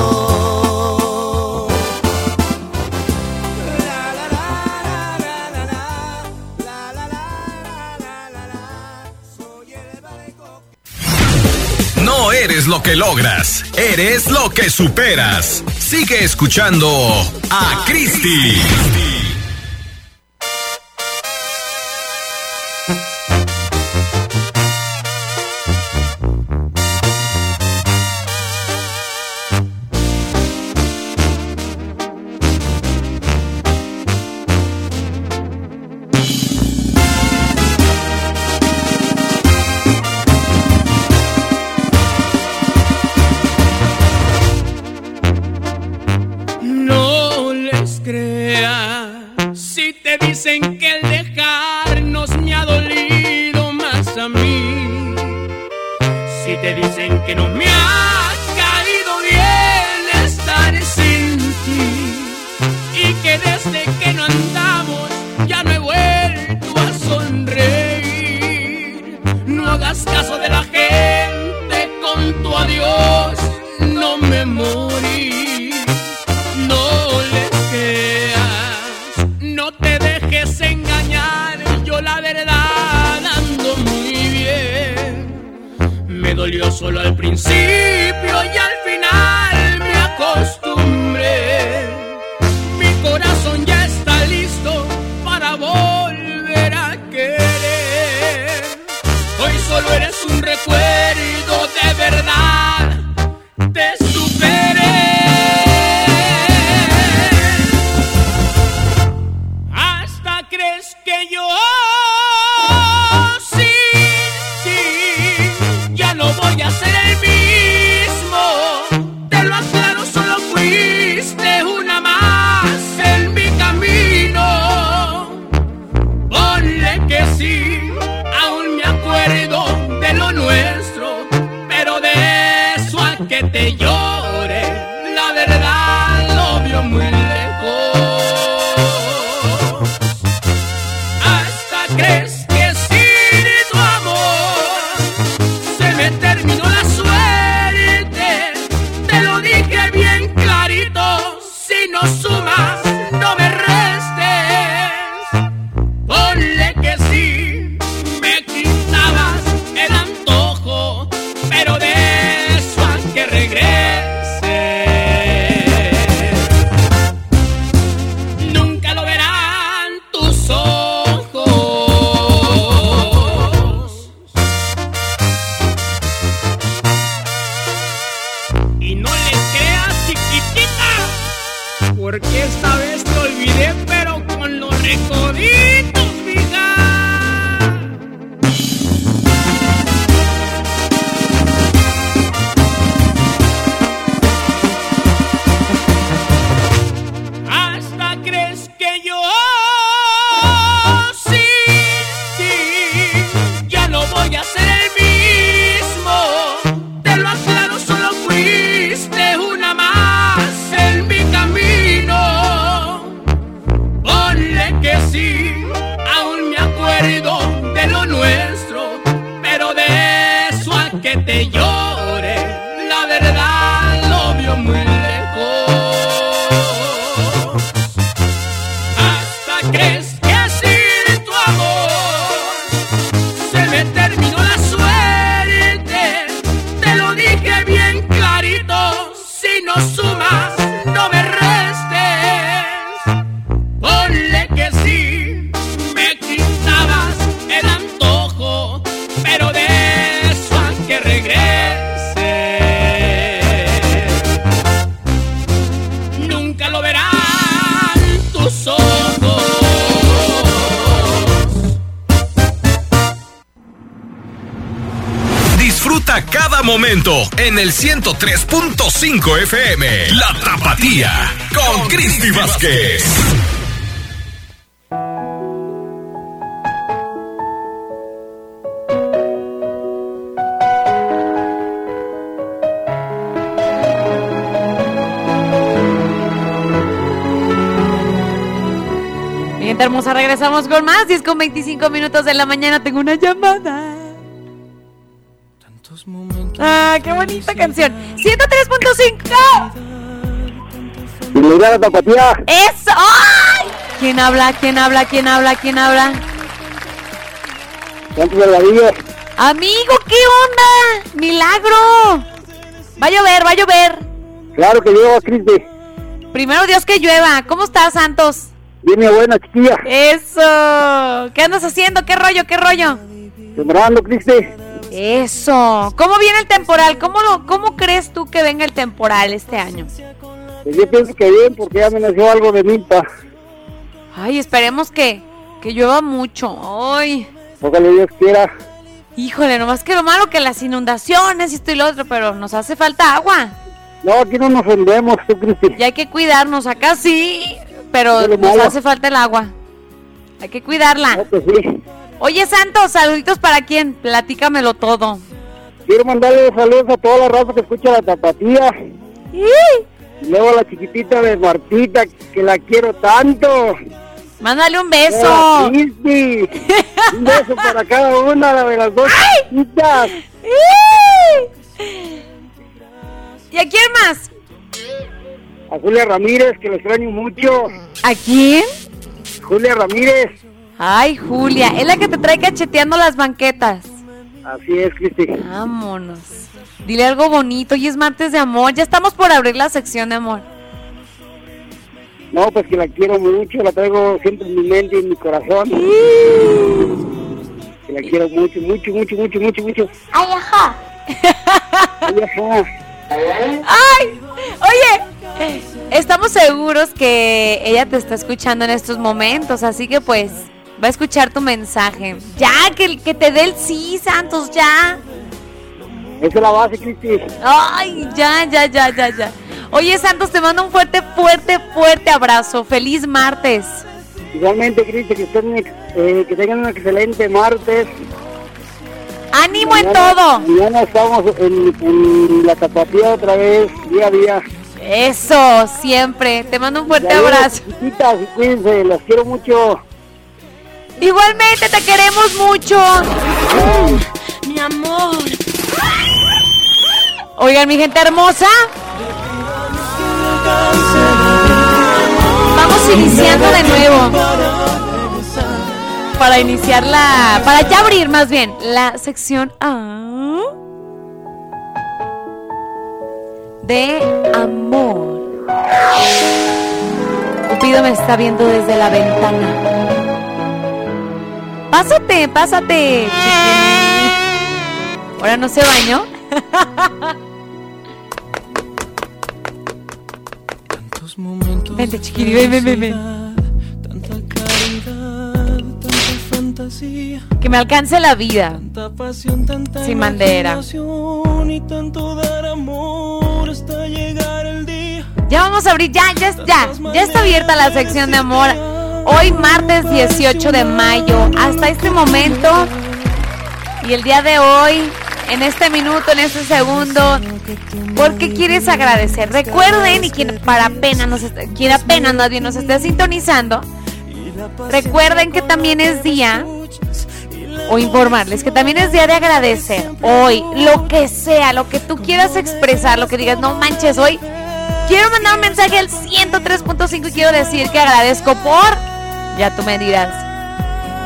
Speaker 2: No eres lo que logras, eres lo que superas. Sigue escuchando a
Speaker 11: Christie. que no me ha caído bien estar sin ti y que desde que no andamos ya no he vuelto a sonreír. No hagas caso de la gente con tu adiós, no me morí. No les creas, no te dejes engañar, yo la verdad ando muy bien. Me dolió solo al principio ya.
Speaker 2: Disfruta cada momento en el 103.5 FM. La Tapatía con Cristi Vázquez.
Speaker 4: Gente hermosa, regresamos con más. 10 con 25 minutos de la mañana. Tengo una llamada. Ah, qué bonita canción. 103.5.
Speaker 16: Bienvenida a la tapatía.
Speaker 4: ¡Eso! ¡Ay! ¿Quién habla? ¿Quién habla? ¿Quién habla? ¿Quién habla?
Speaker 16: Santos Delgadillo.
Speaker 4: Amigo, ¿qué onda? ¡Milagro! Va a llover, va a llover.
Speaker 16: Claro que llevo, Cristi.
Speaker 4: Primero Dios que llueva. ¿Cómo estás, Santos?
Speaker 16: Viene buena, chiquilla.
Speaker 4: Eso. ¿Qué andas haciendo? ¿Qué rollo? ¿Qué rollo?
Speaker 16: Sembrando, Cristi.
Speaker 4: Eso. ¿Cómo viene el temporal? ¿Cómo, lo, ¿Cómo crees tú que venga el temporal este año?
Speaker 16: Pues yo pienso que bien, porque ya me nació algo de milpa.
Speaker 4: Ay, esperemos que, que llueva mucho. Ay.
Speaker 16: Ojalá Dios quiera.
Speaker 4: Híjole, nomás que lo malo que las inundaciones y esto y lo otro, pero nos hace falta agua.
Speaker 16: No, aquí no nos vendemos, tú, Cristi.
Speaker 4: Y hay que cuidarnos, acá sí, pero nos hace falta el agua. Hay que cuidarla.
Speaker 16: pues sí.
Speaker 4: Oye, Santos, saluditos para quién? Platícamelo todo.
Speaker 16: Quiero mandarle saludos a toda la raza que escucha la tapatía. Y luego a la chiquitita de Martita, que la quiero tanto.
Speaker 4: Mándale un beso.
Speaker 16: Un beso para cada una de las dos chiquitas.
Speaker 4: ¿Y a quién más?
Speaker 16: A Julia Ramírez, que la extraño mucho.
Speaker 4: ¿A quién?
Speaker 16: Julia Ramírez.
Speaker 4: Ay, Julia, es la que te trae cacheteando las banquetas.
Speaker 16: Así es, Cristi.
Speaker 4: Vámonos. Dile algo bonito, hoy es martes de amor. Ya estamos por abrir la sección de amor.
Speaker 16: No, pues que la quiero mucho, la traigo siempre en mi mente y en mi corazón. Que la quiero mucho, mucho, mucho, mucho, mucho, mucho.
Speaker 17: Ay, ajá.
Speaker 16: Ay, ajá.
Speaker 4: ¡Ay! Oye, estamos seguros que ella te está escuchando en estos momentos, así que pues va a escuchar tu mensaje. Ya, que, que te dé el sí, Santos, ya.
Speaker 16: Esa es la base, Cristi.
Speaker 4: Ay, ya, ya, ya, ya, ya. Oye, Santos, te mando un fuerte, fuerte, fuerte abrazo. Feliz martes.
Speaker 16: Igualmente, Cristi, que, estén, eh, que tengan un excelente martes.
Speaker 4: ¡Ánimo en todo!
Speaker 16: Mañana estamos en, en la tapatía otra vez, día a día.
Speaker 4: Eso, siempre. Te mando un fuerte
Speaker 16: Ya
Speaker 4: abrazo.
Speaker 16: chiquitas, cuídense, las quiero mucho.
Speaker 4: Igualmente, te queremos mucho.
Speaker 18: Mi amor.
Speaker 4: Oigan, mi gente hermosa. Vamos iniciando de nuevo. Para iniciar la. Para ya abrir más bien la sección A. De amor. Cupido me está viendo desde la ventana. Pásate, pásate. Ahora no se bañó. Vente, chiquilín, ven, ven, ven, ven.
Speaker 18: fantasía,
Speaker 4: Que me alcance la vida.
Speaker 18: tanta pasión, tanta
Speaker 4: Sin bandera.
Speaker 18: y tanto dar amor hasta llegar el día.
Speaker 4: Ya vamos a abrir, ya, ya, ya, ya está abierta la sección de amor. Hoy martes 18 de mayo, hasta este momento y el día de hoy, en este minuto, en este segundo, ¿por qué quieres agradecer? Recuerden, y quien para apenas quien apenas nadie nos esté sintonizando, recuerden que también es día o informarles que también es día de agradecer hoy, lo que sea, lo que tú quieras expresar, lo que digas, no manches, hoy quiero mandar un mensaje al 103.5 y quiero decir que agradezco por, ya tú me dirás.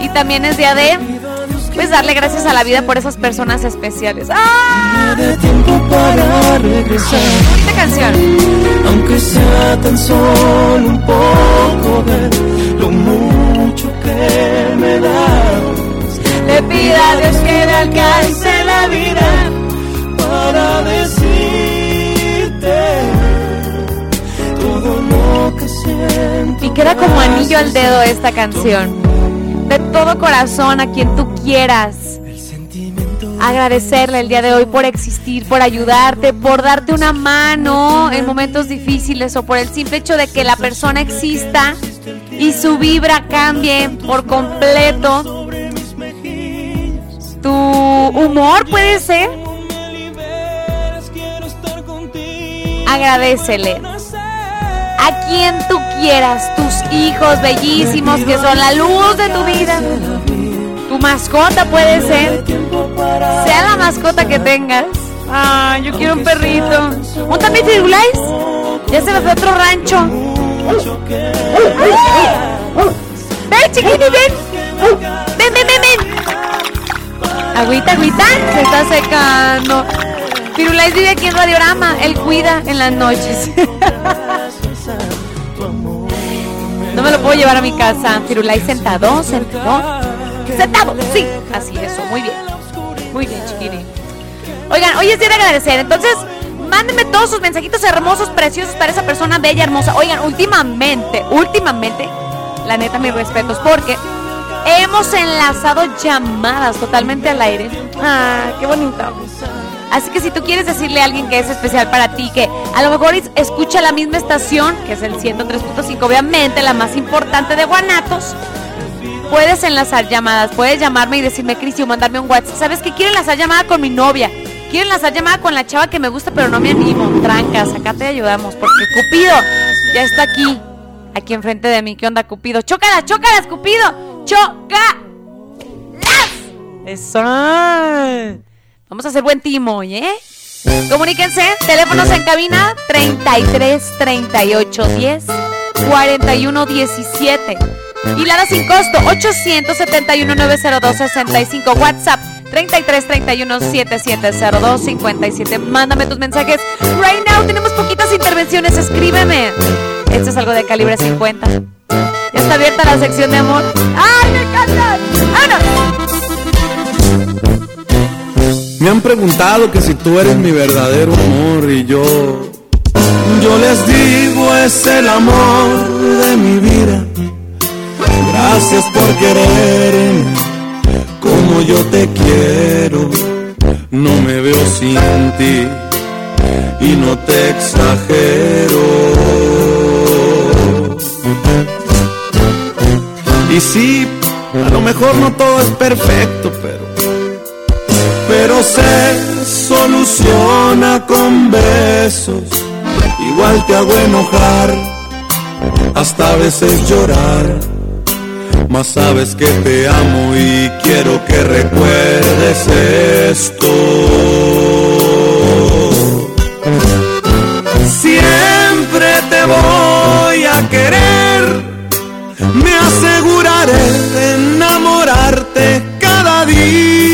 Speaker 4: Y también es día de, pues darle gracias a la vida por esas personas especiales. ¡Ah! Bonita canción.
Speaker 18: aunque sea tan solo un poco de lo mucho que me das.
Speaker 4: Le pido a Dios que le alcance la vida.
Speaker 18: para decirte
Speaker 4: Y queda como anillo al dedo esta canción. De todo corazón, a quien tú quieras. agradecerle el día de hoy por existir, por ayudarte, por darte una mano en momentos difíciles o por el simple hecho de que la persona exista y su vibra cambie por completo. Tu humor puede ser. Agradecele a quien tú quieras, tus hijos bellísimos que son la luz de tu vida. Tu mascota puede ser, sea la mascota que tengas. Ah, yo quiero un perrito. ¿Un también firulais? Ya se me fue otro rancho. Ven, chiquini, ven. Ven, ven, ven, ven. Agüita, agüita, se está secando. Firulais vive aquí en Radiorama, él cuida en las noches. No me lo puedo llevar a mi casa. Firulais sentado, sentado. Sentado, sí. Así, eso, muy bien. Muy bien, chiquini. Oigan, hoy es día de agradecer. Entonces, mándenme todos sus mensajitos hermosos, preciosos para esa persona bella, hermosa. Oigan, últimamente, últimamente, la neta, mis respetos, porque hemos enlazado llamadas totalmente al aire. Ah, qué bonito. Así que si tú quieres decirle a alguien que es especial para ti, que a lo mejor es- escucha la misma estación, que es el 103.5, obviamente la más importante de Guanatos, puedes enlazar llamadas, puedes llamarme y decirme, Cristi, o mandarme un WhatsApp. ¿Sabes que Quiero enlazar llamada con mi novia. Quiero enlazar llamada con la chava que me gusta, pero no me animo. Trancas, acá te ayudamos, porque Cupido ya está aquí, aquí enfrente de mí. ¿Qué onda, Cupido? ¡Chócalas, chócalas, Cupido! ¡Chocalas! Eso. Vamos a hacer buen timo ¿eh? Comuníquense, teléfonos en cabina 33 38 10 41 17 y la da sin costo 871 902 65 WhatsApp 33 31 7702 57 Mándame tus mensajes. Right now tenemos poquitas intervenciones. Escríbeme. Esto es algo de calibre 50 ya está abierta la sección de amor. ¡ay me encanta! ¡vámonos!
Speaker 19: Me han preguntado que si tú eres mi verdadero amor y yo, yo les digo es el amor de mi vida. Gracias por quererme como yo te quiero. No me veo sin ti y no te exagero. Y sí, a lo mejor no todo es perfecto, pero pero se soluciona con besos. Igual te hago enojar, hasta a veces llorar. Mas sabes que te amo y quiero que recuerdes esto. Siempre te voy a querer, me aseguraré de enamorarte cada día,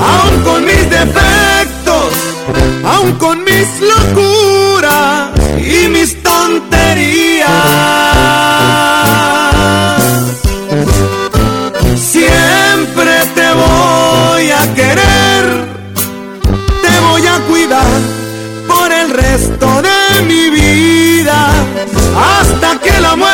Speaker 19: aun con mis defectos, aun con mis locuras y mis tonterías. Siempre te voy a querer, te voy a cuidar por el resto de mi vida, hasta que la muerte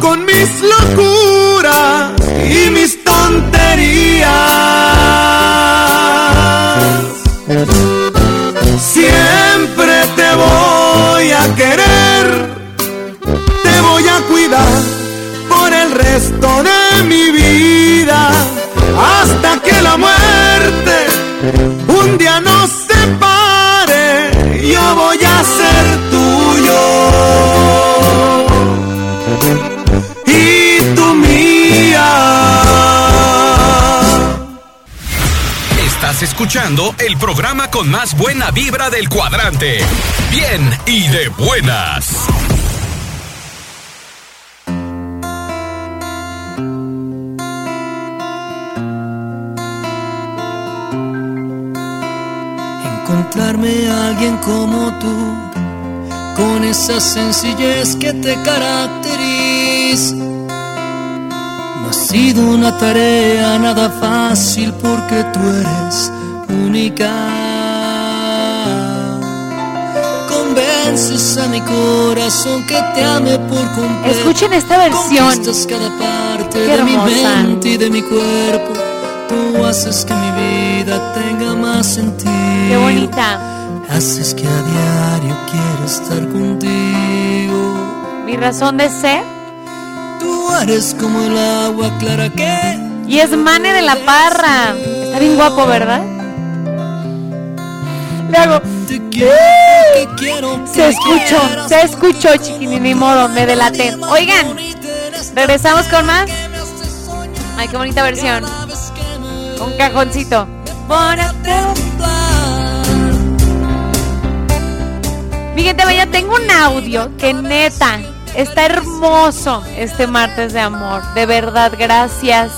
Speaker 19: con mis locuras y mis tonterías. Siempre te voy a querer, te voy a cuidar por el
Speaker 20: resto de mi vida hasta que la muerte
Speaker 2: Escuchando el programa con más buena vibra del cuadrante. Bien y de buenas.
Speaker 8: Encontrarme a alguien como tú, con esa sencillez que te caracteriza. Sido una tarea nada fácil porque tú eres única. Convences a mi corazón que te ame por completo.
Speaker 4: Escuchen esta versión.
Speaker 8: Conquistas cada parte
Speaker 4: Qué
Speaker 8: de mi mente y de mi cuerpo. Tú haces que mi vida tenga más sentido.
Speaker 4: Qué bonita.
Speaker 8: Haces que a diario quiera estar contigo.
Speaker 4: Mi razón de ser.
Speaker 8: Tú eres como el agua clara que.
Speaker 4: Y es Mane de la Parra. Está bien guapo, ¿verdad? Le hago. Se escuchó, se escuchó, chiquini, ni modo, me delaté. Oigan, regresamos con más. Ay, qué bonita versión. Un cajoncito. Gente bella, tengo un audio que neta está hermoso este martes de amor. De verdad, gracias.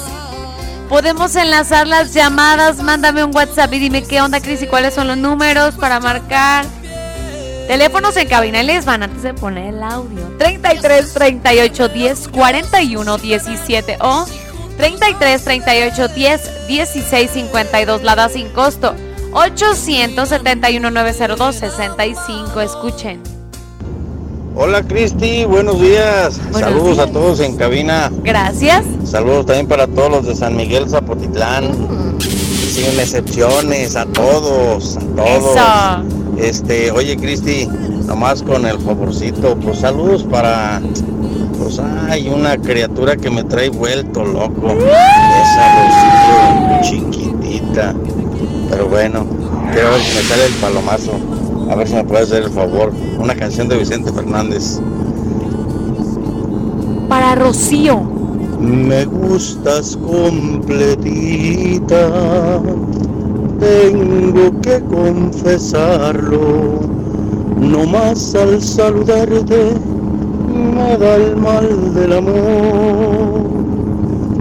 Speaker 4: Podemos enlazar las llamadas. Mándame un WhatsApp y dime qué onda, Cris, y cuáles son los números para marcar. Teléfonos en cabina les van antes de poner el audio. 33 38 10 41 17 o 33 38 10 16 52. La da sin costo. 871 902 65. Escuchen.
Speaker 19: Hola Cristi, buenos días.
Speaker 4: Buenos
Speaker 19: Saludos
Speaker 4: días.
Speaker 19: a todos en cabina.
Speaker 4: Gracias.
Speaker 19: Saludos también para todos los de San Miguel Zapotitlán. Sin excepciones, a todos, a todos.
Speaker 4: Eso.
Speaker 19: Este, oye Cristi, nomás con el favorcito, pues saludos para pues hay una criatura que me trae vuelto loco. Esa rosita chiquitita. Pero bueno, quiero ver si me sale el palomazo. A ver si me puede hacer el favor. Una canción de Vicente Fernández.
Speaker 4: Para Rocío.
Speaker 19: Me gustas completita, tengo que confesarlo. No más al saludarte me da el mal del amor.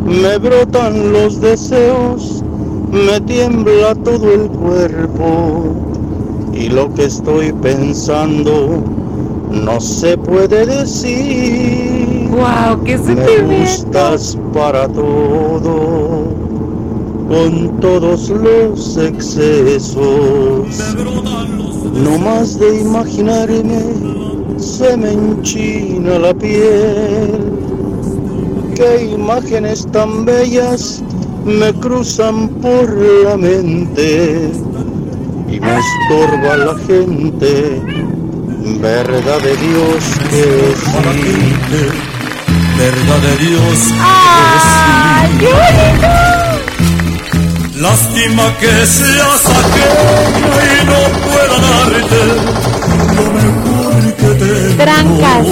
Speaker 19: Me brotan los deseos, me tiembla todo el cuerpo y lo que estoy pensando no se puede decir.
Speaker 4: Wow, qué
Speaker 19: Me gustas para todo, con todos los excesos. No más de imaginarme, se me enchina la piel. Qué imágenes tan bellas me cruzan por la mente y me estorba la gente. Verdad de Dios que sí.
Speaker 20: Verdad de Dios que sí. Lástima que seas aquella y no pueda darte lo mejor que tengo.
Speaker 4: Trancas.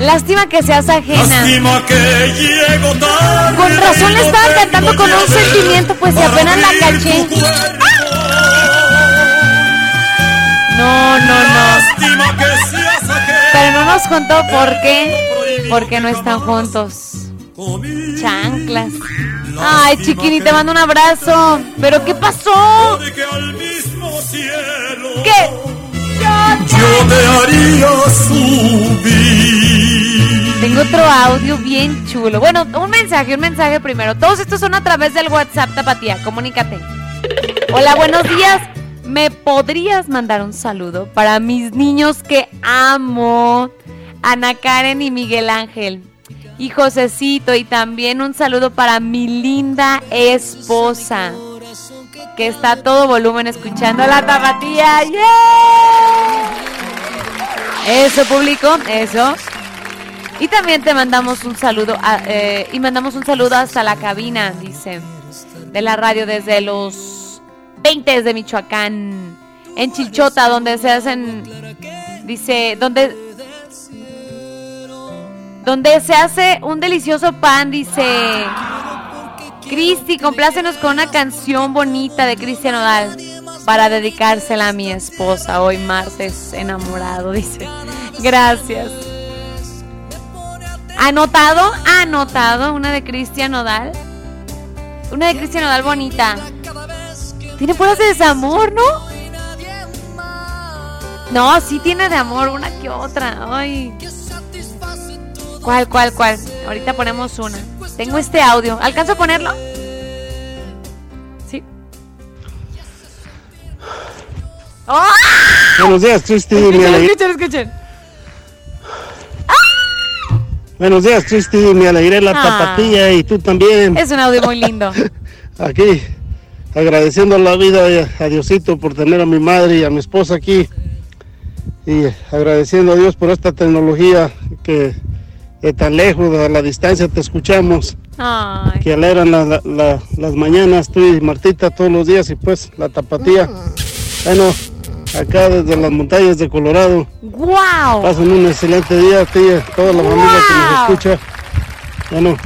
Speaker 4: Lástima que seas ajena.
Speaker 20: Lástima que llego tarde.
Speaker 4: Con razón le estaba cantando con un sentimiento, pues si apenas la caché. No, no, no. Pero no nos contó por qué. Porque no están juntos. Chanclas. Ay, chiquini, te mando un abrazo. ¿Pero qué pasó? ¿Qué?
Speaker 20: Yo te haría subir.
Speaker 4: Tengo otro audio bien chulo. Bueno, un mensaje, un mensaje primero. Todos estos son a través del WhatsApp Tapatía. Comunícate. Hola, buenos días. ¿Me podrías mandar un saludo para mis niños que amo? Ana Karen y Miguel Ángel. Y Josecito. Y también un saludo para mi linda esposa. Que está a todo volumen escuchando la tapatía. ¡Yeah! Eso, público. Eso. Y también te mandamos un saludo eh, y mandamos un saludo hasta la cabina, dice, de la radio desde los 20 de Michoacán, en Chilchota, donde se hacen, dice, donde, donde se hace un delicioso pan, dice, Cristi, complácenos con una canción bonita de Cristian Odal para dedicársela a mi esposa hoy martes enamorado, dice. Gracias. Anotado, anotado, una de Cristian Odal. Una de Cristian Odal bonita. Tiene puras de desamor, ¿no? No, sí tiene de amor, una que otra. Ay. ¿Cuál, cuál, cuál? Ahorita ponemos una. Tengo este audio. ¿Alcanzo a ponerlo? Sí. ¡Ah!
Speaker 21: Buenos días, Cristi. Me
Speaker 4: Escuchen, escuchen, escuchen.
Speaker 21: Buenos días, Cristi. Me alegré la
Speaker 4: Ah.
Speaker 21: tapatilla y tú también.
Speaker 4: Es un audio muy lindo.
Speaker 21: Aquí, agradeciendo la vida y a Diosito por tener a mi madre y a mi esposa aquí. Y agradeciendo a Dios por esta tecnología que de tan lejos, a la distancia, te escuchamos.
Speaker 4: Ay.
Speaker 21: Que alegran la- la- la- las mañanas tú y Martita todos los días y pues la tapatía. Bueno, acá desde las montañas de Colorado.
Speaker 4: ¡Wow!
Speaker 21: Pasen un excelente día, tía, toda la familia que nos escucha. Bueno,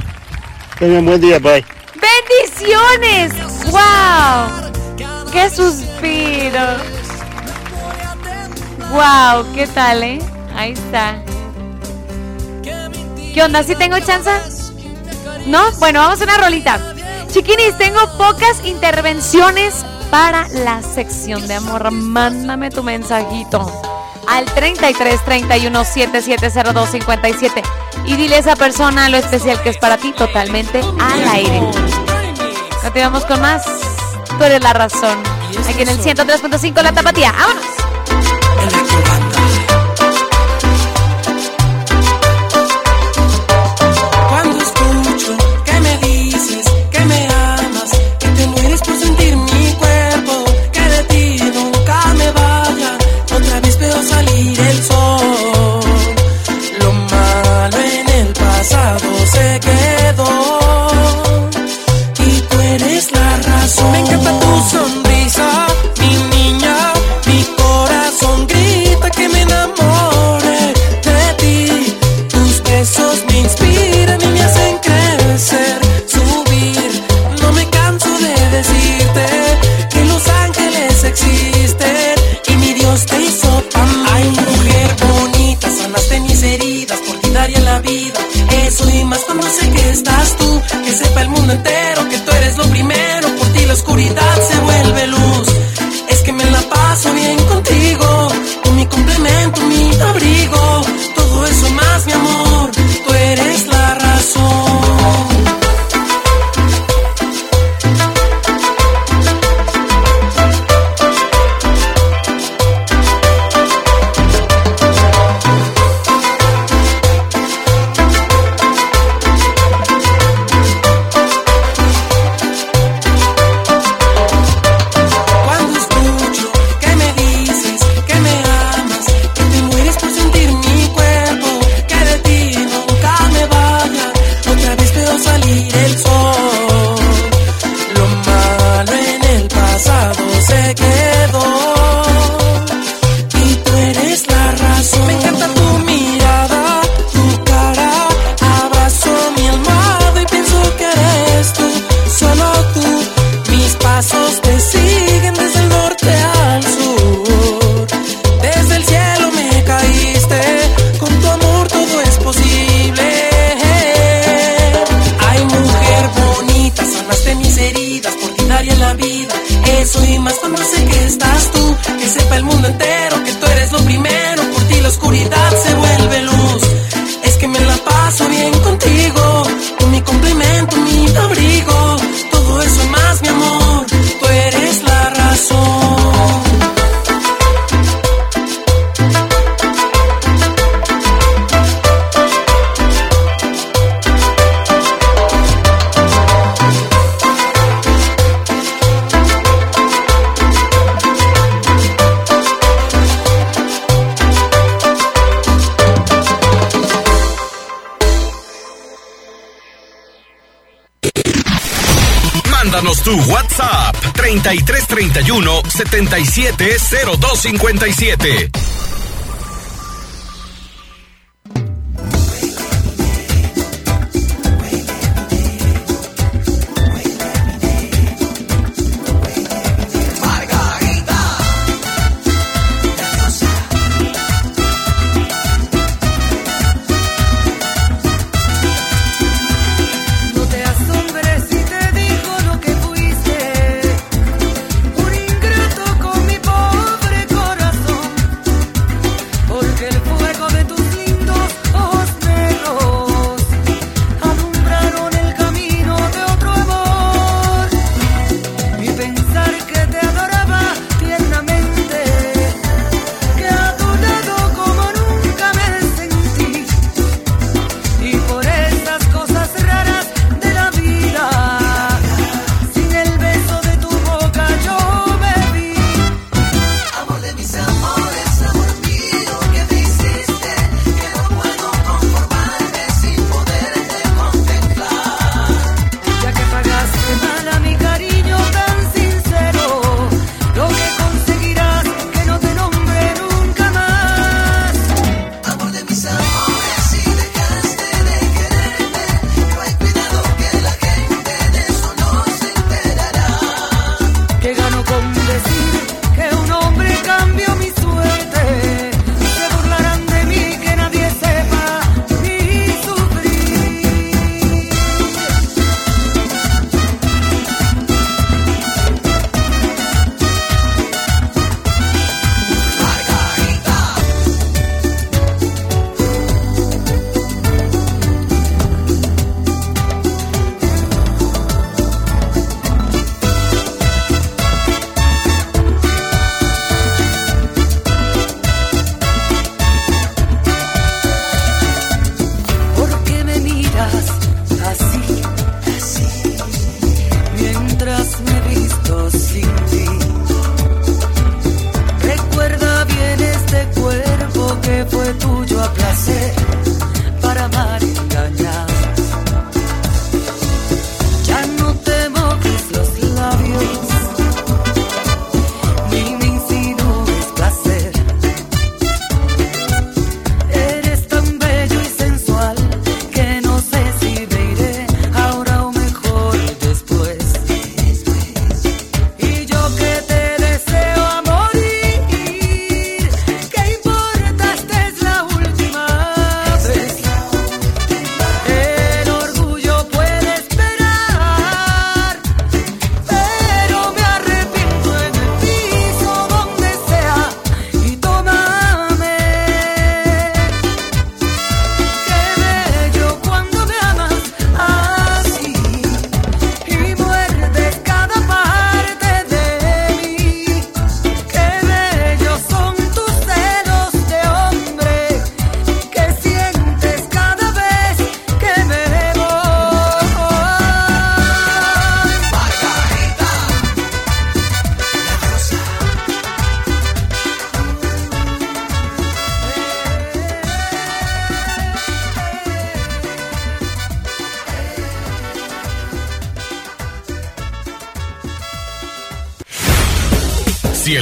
Speaker 21: tengan buen día, bye.
Speaker 4: ¡Bendiciones! ¡Wow! ¡Qué suspiro! ¡Wow! ¿Qué tal, eh? Ahí está. ¿Qué onda? ¿Sí tengo chance? ¿No? Bueno, vamos a una rolita. Chiquinis, tengo pocas intervenciones para la sección de amor. Mándame tu mensajito al 33 31 7702 57 y dile a esa persona lo especial que es para ti totalmente al aire. Continuamos con más. Tú eres la razón. Aquí en el 103.5 La Tapatía. ¡Vámonos!
Speaker 22: Eso y más cuando sé que estás tú, que sepa el mundo entero que tú eres lo primero. Por ti la oscuridad se vuelve luz. Es que me la paso bien
Speaker 8: 77 0257.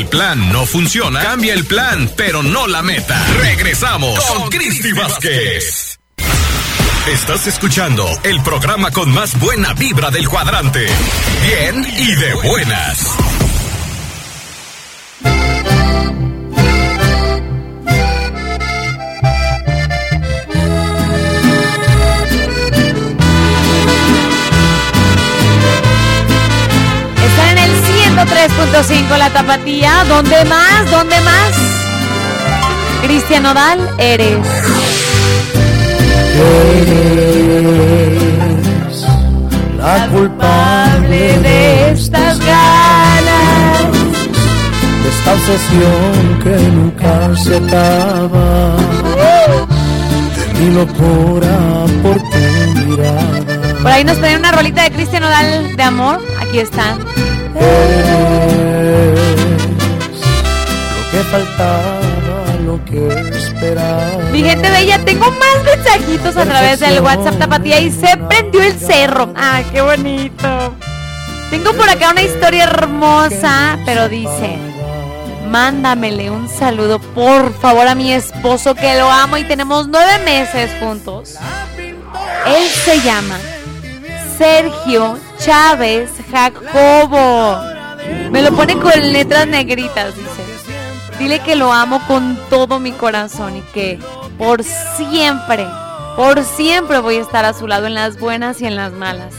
Speaker 8: plan no funciona, cambia el plan, pero no la meta. Regresamos con Cristi Vázquez. Estás escuchando el programa con más buena vibra del cuadrante. Bien y de buenas.
Speaker 4: 100.5 La Tapatía. ¿Dónde más? ¿Dónde más? Cristian Odal, eres.
Speaker 18: Eres la culpable de estas ganas, de esta obsesión que nunca se acaba, uh. de mi locura por tu mirada.
Speaker 4: Por ahí nos pedían una rolita de Cristian Odal de amor. Aquí está.
Speaker 18: Lo que faltaba, lo que esperaba.
Speaker 4: Mi gente bella, tengo más mensajitos a través del WhatsApp Tapatía y se prendió el cerro. ¡Ah, qué bonito! Tengo por acá una historia hermosa, pero dice, mándamele un saludo por favor a mi esposo que lo amo y tenemos nueve meses juntos. Él se llama Sergio Chávez Jacobo. Me lo pone con letras negritas, dice. Dile que lo amo con todo mi corazón y que por siempre, por siempre voy a estar a su lado en las buenas y en las malas.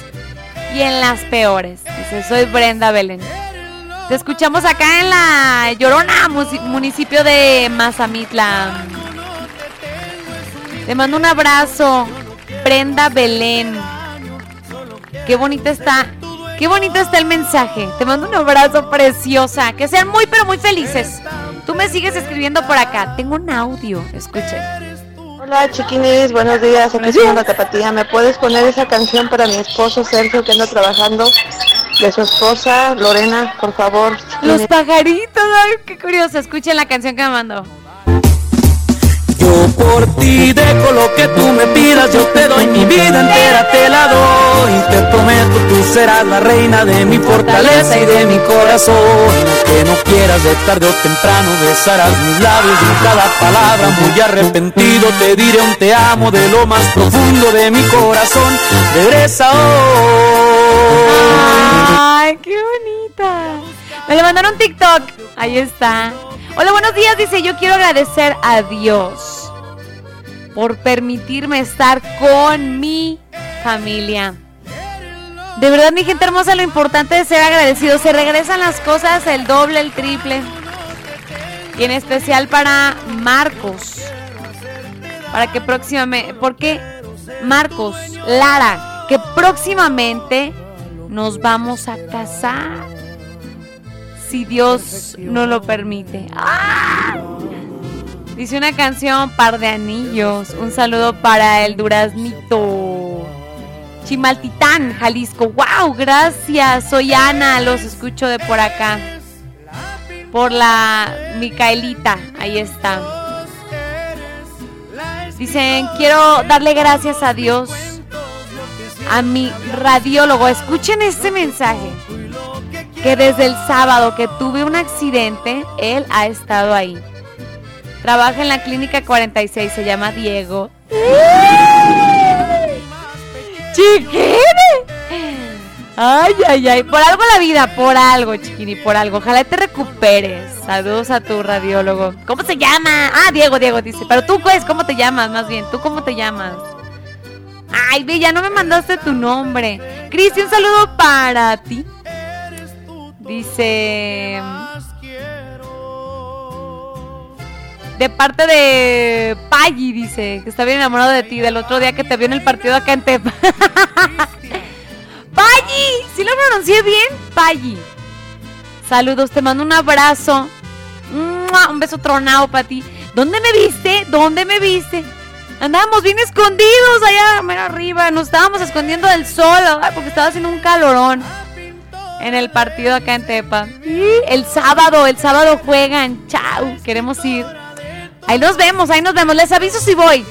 Speaker 4: Y en las peores. Dice, soy Brenda Belén. Te escuchamos acá en la Llorona, municipio de Mazamitla. Te mando un abrazo, Brenda Belén. Qué bonita está, qué bonito está el mensaje. Te mando un abrazo preciosa. Que sean muy pero muy felices. Tú me sigues escribiendo por acá. Tengo un audio, escuchen.
Speaker 23: Hola chiquinis, buenos días, aquí soy la Tapatía. ¿Me puedes poner esa canción para mi esposo Sergio que anda trabajando? De su esposa Lorena, por favor.
Speaker 4: Los pajaritos, ay, qué curioso. Escuchen la canción que me mandó.
Speaker 8: Por ti dejo lo que tú me pidas, yo te doy mi vida entera, te la doy. Te prometo, tú serás la reina de mi fortaleza y de mi corazón. Que no quieras de tarde o temprano, besarás mis labios en cada palabra muy arrepentido te diré un te amo de lo más profundo de mi corazón. Regresa hoy.
Speaker 4: Ay, qué bonita. Me le mandaron TikTok. Ahí está. Hola, buenos días. Dice, yo quiero agradecer a Dios por permitirme estar con mi familia. De verdad, mi gente hermosa, lo importante es ser agradecido. Se regresan las cosas el doble, el triple. Y en especial para Marcos. Para que próximamente, porque Marcos, Lara, que próximamente nos vamos a casar. Si Dios no lo permite. ¡Ah! Dice una canción, par de anillos. Un saludo para el Duraznito. Chimaltitán, Jalisco. ¡Wow! Gracias. Soy Ana, los escucho de por acá. Por la Micaelita, ahí está. Dicen, quiero darle gracias a Dios, a mi radiólogo. Escuchen este mensaje. Que desde el sábado que tuve un accidente, él ha estado ahí. Trabaja en la clínica 46, se llama Diego. ¡Chiquini! Ay, ay, ay. Por algo la vida, por algo, chiquini, por algo. Ojalá te recuperes. Saludos a tu radiólogo. ¿Cómo se llama? Ah, Diego, Diego dice. Pero tú, pues, ¿cómo te llamas? Más bien, ¿tú cómo te llamas? Ay, ve, ya no me mandaste tu nombre. Cristi, un saludo para ti. Dice. De parte de Paggi, dice, que está bien enamorado de ti, del otro día que te vio en el partido acá en Tepa. ¡Paggi! ¿Sí lo pronuncié bien? Paggi. Saludos, te mando un abrazo. Un beso tronado para ti. ¿Dónde me viste? ¿Dónde me viste? Andábamos bien escondidos allá, arriba. Nos estábamos escondiendo del sol, porque estaba haciendo un calorón en el partido acá en Tepa. El sábado, el sábado juegan. Chao, queremos ir. Ahí nos vemos, ahí nos vemos. Les aviso si voy.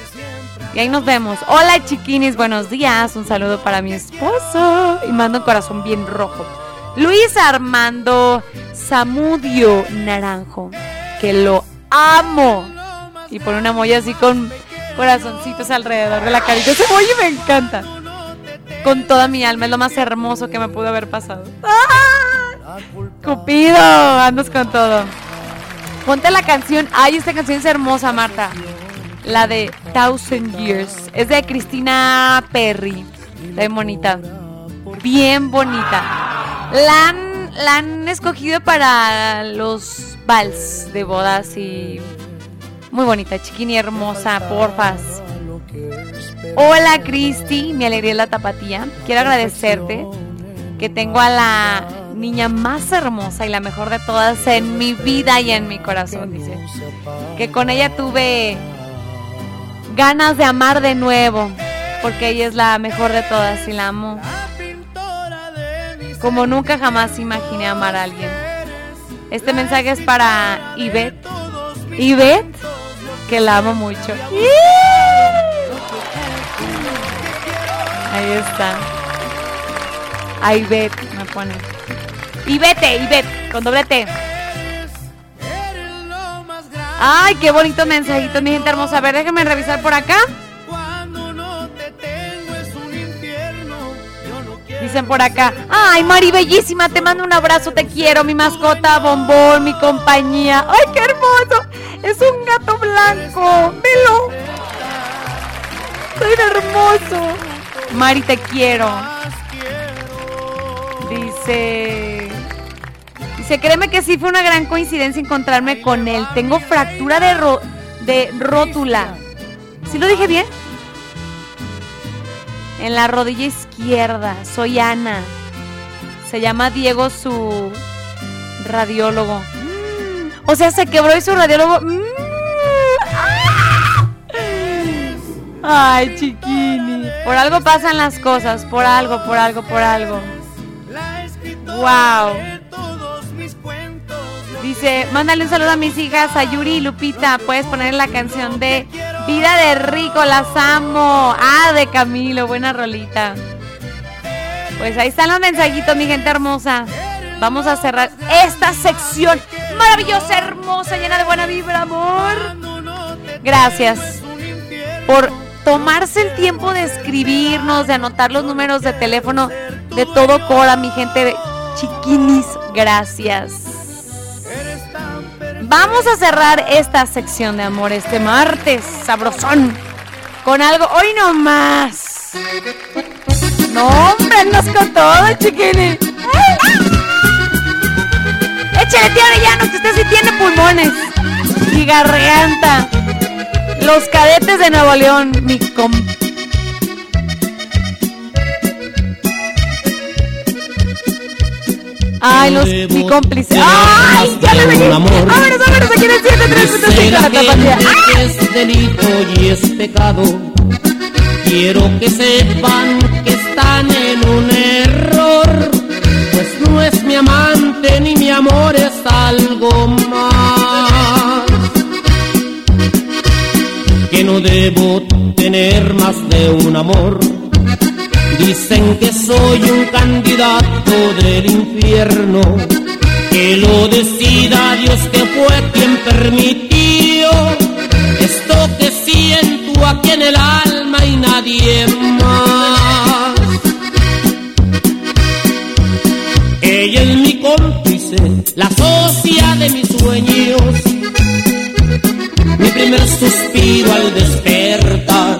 Speaker 4: Y ahí nos vemos. Hola chiquinis, buenos días. Un saludo para mi esposo. Y mando un corazón bien rojo. Luis Armando Zamudio Naranjo. Que lo amo. Y pone una molla así con corazoncitos alrededor de la carita. Ese me encanta. Con toda mi alma. Es lo más hermoso que me pudo haber pasado. ¡Ah! Cupido, andas con todo. Ponte la canción. Ay, esta canción es hermosa, Marta. La de Thousand Years. Es de Cristina Perry. Está bien bonita. Bien bonita. La han, la han escogido para los vals de bodas y. Muy bonita, chiquini hermosa, porfas. Hola Cristi, mi alegría es la tapatía. Quiero agradecerte que tengo a la niña más hermosa y la mejor de todas en mi vida y en mi corazón, dice. Que con ella tuve ganas de amar de nuevo, porque ella es la mejor de todas y la amo. Como nunca jamás imaginé amar a alguien. Este mensaje es para Ivette. Ivette, que la amo mucho. Ahí está. A Ivette me pone. Y vete, y vete, con doble T. Ay, qué bonito mensajito, mi gente hermosa. A ver, déjenme revisar por acá. Dicen por acá. Ay, Mari, bellísima, te mando un abrazo, te quiero, mi mascota, bombón, mi compañía. Ay, qué hermoso. Es un gato blanco. Velo. Soy hermoso. Mari, te quiero. Dice. Dice, créeme que sí fue una gran coincidencia encontrarme con él. Tengo fractura de, ro- de rótula. ¿Sí lo dije bien? En la rodilla izquierda. Soy Ana. Se llama Diego su radiólogo. O sea, se quebró y su radiólogo. mm, ¡ah! Ay, chiquini. Por algo pasan las cosas. Por algo, por algo, por algo. Wow. Dice, mándale un saludo a mis hijas, a Yuri y Lupita. Puedes poner la canción de Vida de Rico, las amo. Ah, de Camilo, buena rolita. Pues ahí están los mensajitos, mi gente hermosa. Vamos a cerrar esta sección maravillosa, hermosa, llena de buena vibra, amor. Gracias por tomarse el tiempo de escribirnos, de anotar los números de teléfono de todo Cora, mi gente chiquinis. Gracias. Vamos a cerrar esta sección de amor este martes, sabrosón, con algo, hoy no más. No, hombre, andas con todo, chiquini. Échale, tía Arellano, que usted sí tiene pulmones y garganta. Los cadetes de Nuevo León, mi com... Ay, los, mi cómplice. ¡Ay! ¡Ya me vení! ¡Vámonos, vámonos! Aquí en el 7
Speaker 22: Dice la
Speaker 4: tapatía.
Speaker 22: es delito y es pecado. Quiero que sepan que están en un error. Pues no es mi amante ni mi amor, es algo más. Que no debo tener más de un amor. Dicen que soy un candidato del infierno. Que lo decida Dios que fue quien permitió esto que siento aquí en el alma y nadie más. Ella es mi cómplice, la socia de mis sueños, mi primer suspiro al despertar.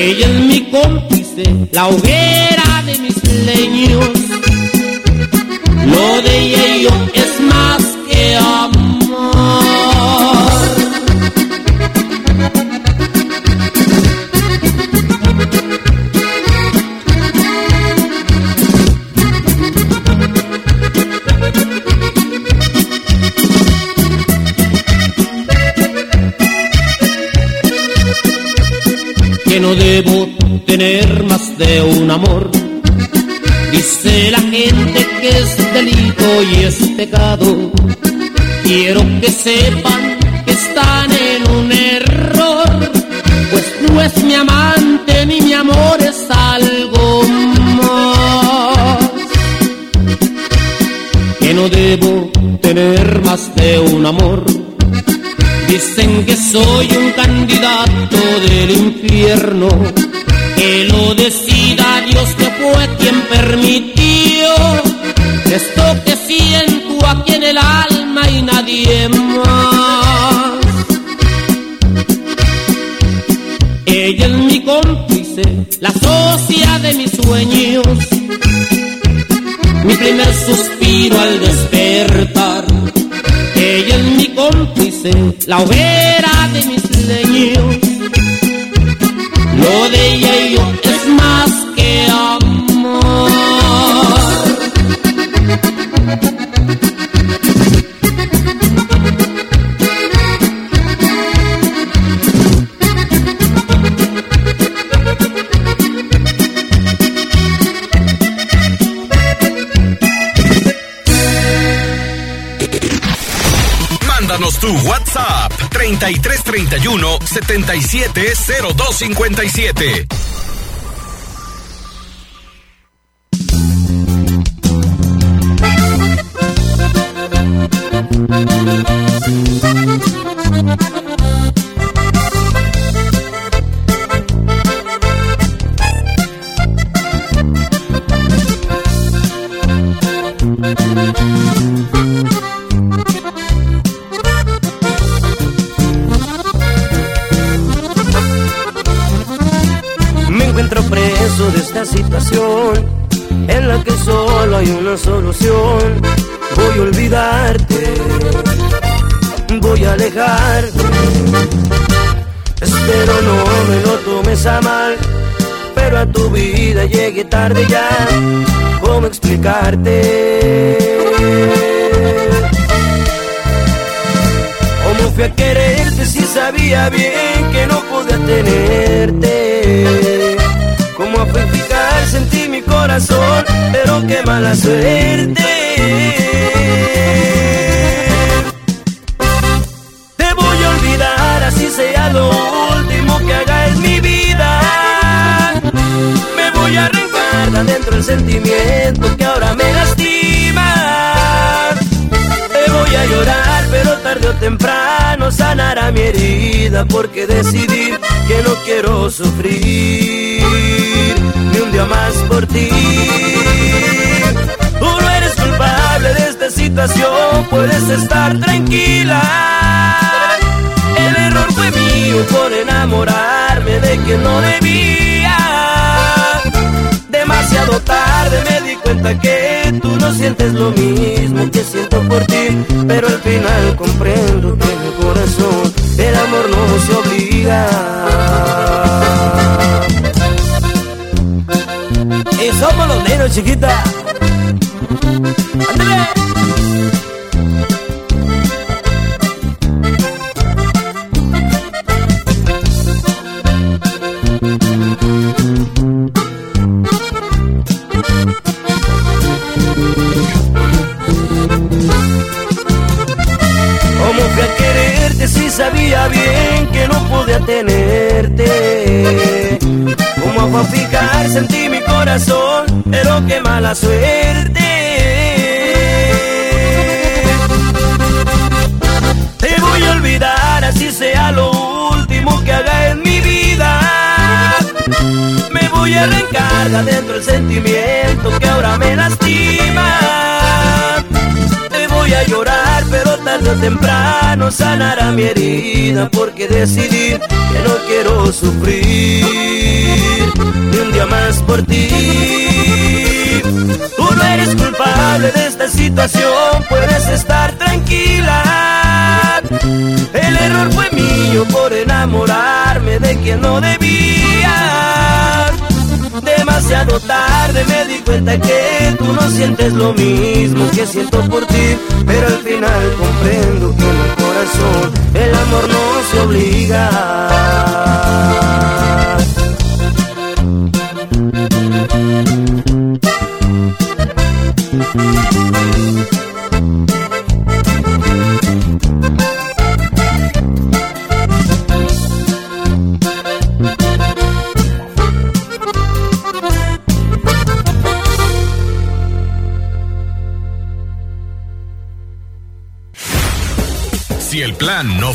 Speaker 22: Ella es mi cómplice, la hoguera de mis leños. Lo de yo es más que amor. Tener más de un amor. Dice la gente que es delito y es pecado. Quiero que sepan que están en un error. Pues no es mi amante ni mi amor, es algo más. Que no debo tener más de un amor. Dicen que soy un candidato del infierno. La hoguera
Speaker 2: 770257.
Speaker 5: Tomes a mal, pero a tu vida llegué tarde ya. ¿Cómo explicarte? ¿Cómo fui a quererte si sabía bien que no podía tenerte? ¿Cómo fijar sentí mi corazón, pero qué mala suerte? Te voy a olvidar, así sea lo que haga en mi vida. Me voy a arrancar de adentro el sentimiento que ahora me lastima. Te voy a llorar, pero tarde o temprano sanará mi herida porque decidí que no quiero sufrir ni un día más por ti. Tú no eres culpable de esta situación, puedes estar tranquila. El error fue mío por enamorarme de quien no debía. Demasiado tarde me di cuenta que tú no sientes lo mismo que siento por ti, pero al final comprendo que en mi corazón el amor no se obliga. Y somos los niños, chiquita. Tenerte? ¿Cómo fue a fijar sentí mi corazón, pero qué mala suerte? Te voy a olvidar, así sea lo último que haga en mi vida. Me voy a arrancar de adentro el sentimiento que ahora me lastima. Te voy a llorar, pero tarde o temprano sanará mi herida porque decidí que no quiero sufrir ni un día más por ti. Tú no eres culpable de esta situación, puedes estar tranquila. El error fue mío por enamorarme de quien no debía. Demasiado tarde me di cuenta que tú no sientes lo mismo que siento por ti, pero al final comprendo que el corazón no se obliga.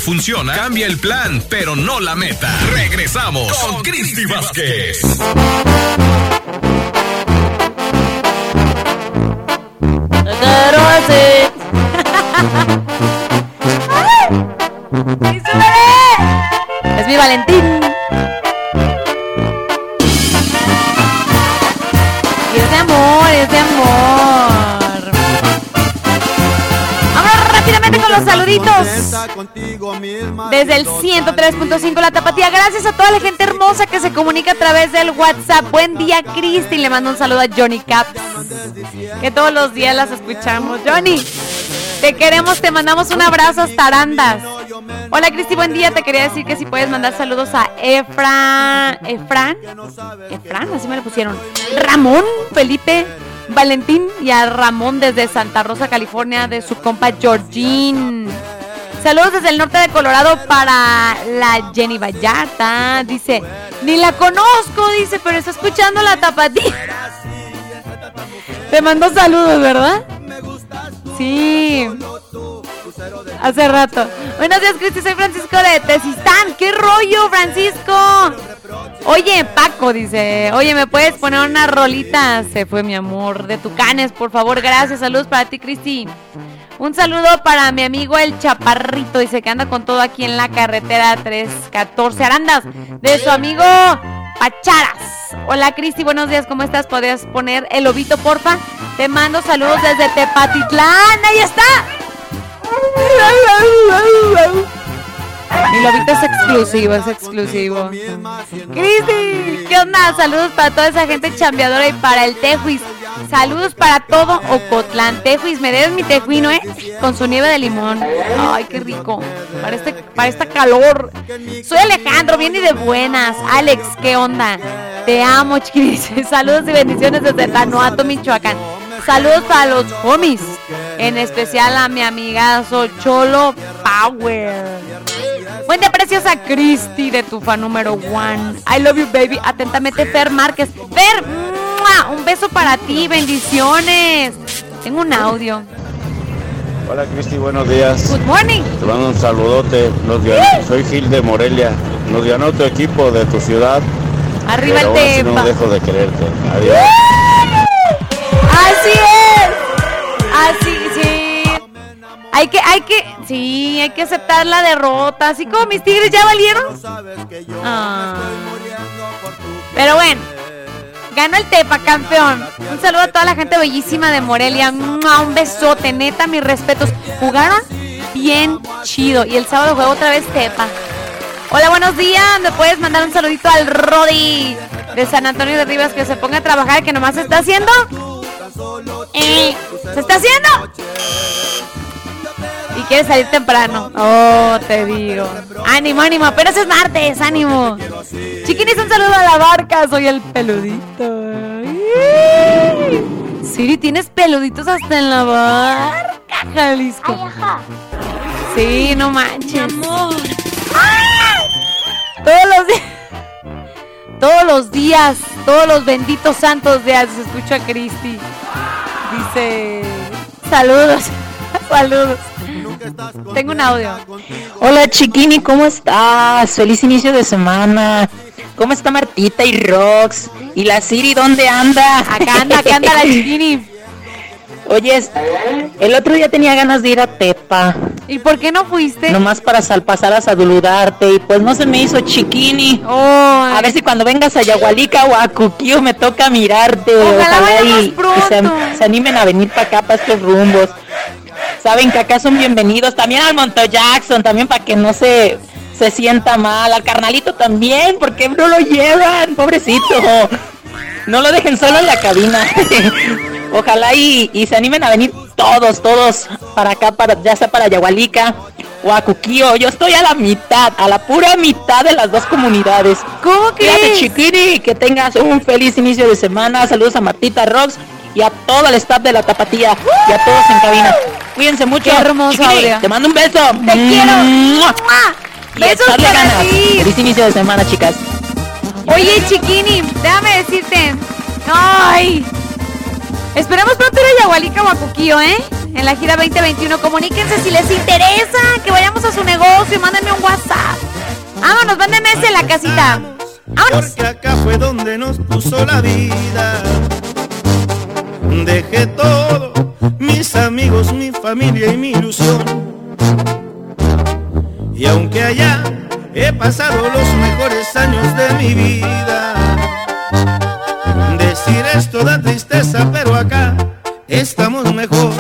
Speaker 2: Funciona, cambia el plan, pero no la meta. Regresamos con Cristi Vázquez.
Speaker 4: Desde el 103.5 La Tapatía. Gracias a toda la gente hermosa que se comunica a través del WhatsApp. Buen día, Cristi. Le mando un saludo a Johnny Caps. Que todos los días las escuchamos. Johnny, te queremos, te mandamos un abrazo hasta Arandas. Hola, Cristi, buen día. Te quería decir que si puedes mandar saludos a Efra. Efran. Efran, así me lo pusieron. Ramón, Felipe. Valentín y a Ramón desde Santa Rosa, California, de su compa Georgine. Saludos desde el norte de Colorado para la Jenny Vallarta. Dice, ni la conozco, dice, pero está escuchando la tapatía. Te mandó saludos, ¿verdad? Sí. Hace rato. Buenos días, Cristi. Soy Francisco de Tesistán. ¿Qué rollo, Francisco? Oye, Paco dice, oye, ¿me puedes poner una rolita? Se fue mi amor de Tucanes, por favor, gracias. Saludos para ti, Cristi. Un saludo para mi amigo el Chaparrito, dice que anda con todo aquí en la carretera 314 Arandas, de su amigo Pacharas. Hola Cristi, buenos días, ¿cómo estás? ¿Podrías poner el lobito, porfa? Te mando saludos desde Tepatitlán. ¡Ahí está! Mi lobito es exclusivo, es exclusivo. Cristi, ¿qué onda? Saludos para toda esa gente chambeadora y para el Tejuis. Saludos para todo Ocotlán. Tejuis, me debes mi tejuino, ¿eh? Con su nieve de limón. Ay, qué rico. Para este, para esta calor. Soy Alejandro, bien y de buenas. Alex, ¿qué onda? Te amo, chiquis. Saludos y bendiciones desde Tanuato, Michoacán. Saludos para los homies. En especial a mi amigazo Cholo Power. Buen día, preciosa Cristi de tu fan número one. I love you, baby. Atentamente, Fer Márquez. Fer, ¡mua! un beso para ti. Bendiciones. Tengo un audio.
Speaker 24: Hola Cristi, buenos días.
Speaker 4: Good morning.
Speaker 24: Te mando un saludote. Nos ganó- soy Gil de Morelia. Nos ganó tu equipo de tu ciudad.
Speaker 4: Arriba el
Speaker 24: así no dejo de quererte. Adiós.
Speaker 4: Así es. Así, sí. Hay que, sí, hay que aceptar la derrota. Así como mis tigres ya valieron. Ah. Pero bueno, ganó el Tepa, campeón. Un saludo a toda la gente bellísima de Morelia. Un besote, neta, mis respetos. Jugaron bien chido. Y el sábado juego otra vez Tepa. Hola, buenos días. ¿Me puedes mandar un saludito al Rodi de San Antonio de Rivas que se ponga a trabajar, que nomás se está haciendo? Eh, ¿Se está haciendo? Y quiere salir temprano. Oh, te digo. Ánimo, ánimo. Apenas es martes, ánimo. Chiquinis, un saludo a la barca. Soy el peludito. Siri, tienes peluditos hasta en la barca, Jalisco. Sí, no manches. Todos los días. Todos los días, todos los benditos santos días se escucha a Cristi. Dice, saludos, saludos. Tengo un audio.
Speaker 25: Hola Chiquini, ¿cómo estás? Feliz inicio de semana. ¿Cómo está Martita y Rox? ¿Y la Siri dónde anda?
Speaker 4: Acá anda, acá anda la Chiquini.
Speaker 25: Oye, el otro día tenía ganas de ir a Tepa.
Speaker 4: ¿Y por qué no fuiste?
Speaker 25: Nomás para pasar a saludarte y pues no se me hizo Chiquini. A ver si cuando vengas a Yagualica o a Cuquío me toca mirarte.
Speaker 4: Ojalá
Speaker 25: y se, se animen a venir para acá, para estos rumbos. Saben que acá son bienvenidos. También al Monto Jackson, también para que no se, se sienta mal. Al carnalito también, porque no lo llevan, pobrecito. No lo dejen solo en la cabina. Ojalá y, y se animen a venir todos, todos para acá, para, ya sea para Yagualica o a Cuquío. Yo estoy a la mitad, a la pura mitad de las dos comunidades.
Speaker 4: ¿Cómo que?
Speaker 25: Cuídate, chiquiri, que tengas un feliz inicio de semana. Saludos a Martita Rox y a todo el staff de la Tapatía y a todos en cabina. Cuídense mucho.
Speaker 4: Qué hermoso.
Speaker 25: Te mando un beso.
Speaker 4: Te quiero.
Speaker 25: Y
Speaker 4: Besos para
Speaker 25: ganas.
Speaker 4: ti.
Speaker 25: Feliz inicio de semana, chicas.
Speaker 4: Oye, Chiquini, déjame decirte. ¡Ay! Esperemos pronto ir a Yagualica o a Cuquío, ¿eh? En la gira 2021. Comuníquense si les interesa que vayamos a su negocio. Mándenme un WhatsApp. Vámonos, mándenme ese en la casita. Vámonos.
Speaker 26: Porque acá fue donde nos puso la vida. Dejé todo, mis amigos, mi familia y mi ilusión. Y aunque allá he pasado los mejores años de mi vida, decir esto da tristeza, pero acá estamos mejor.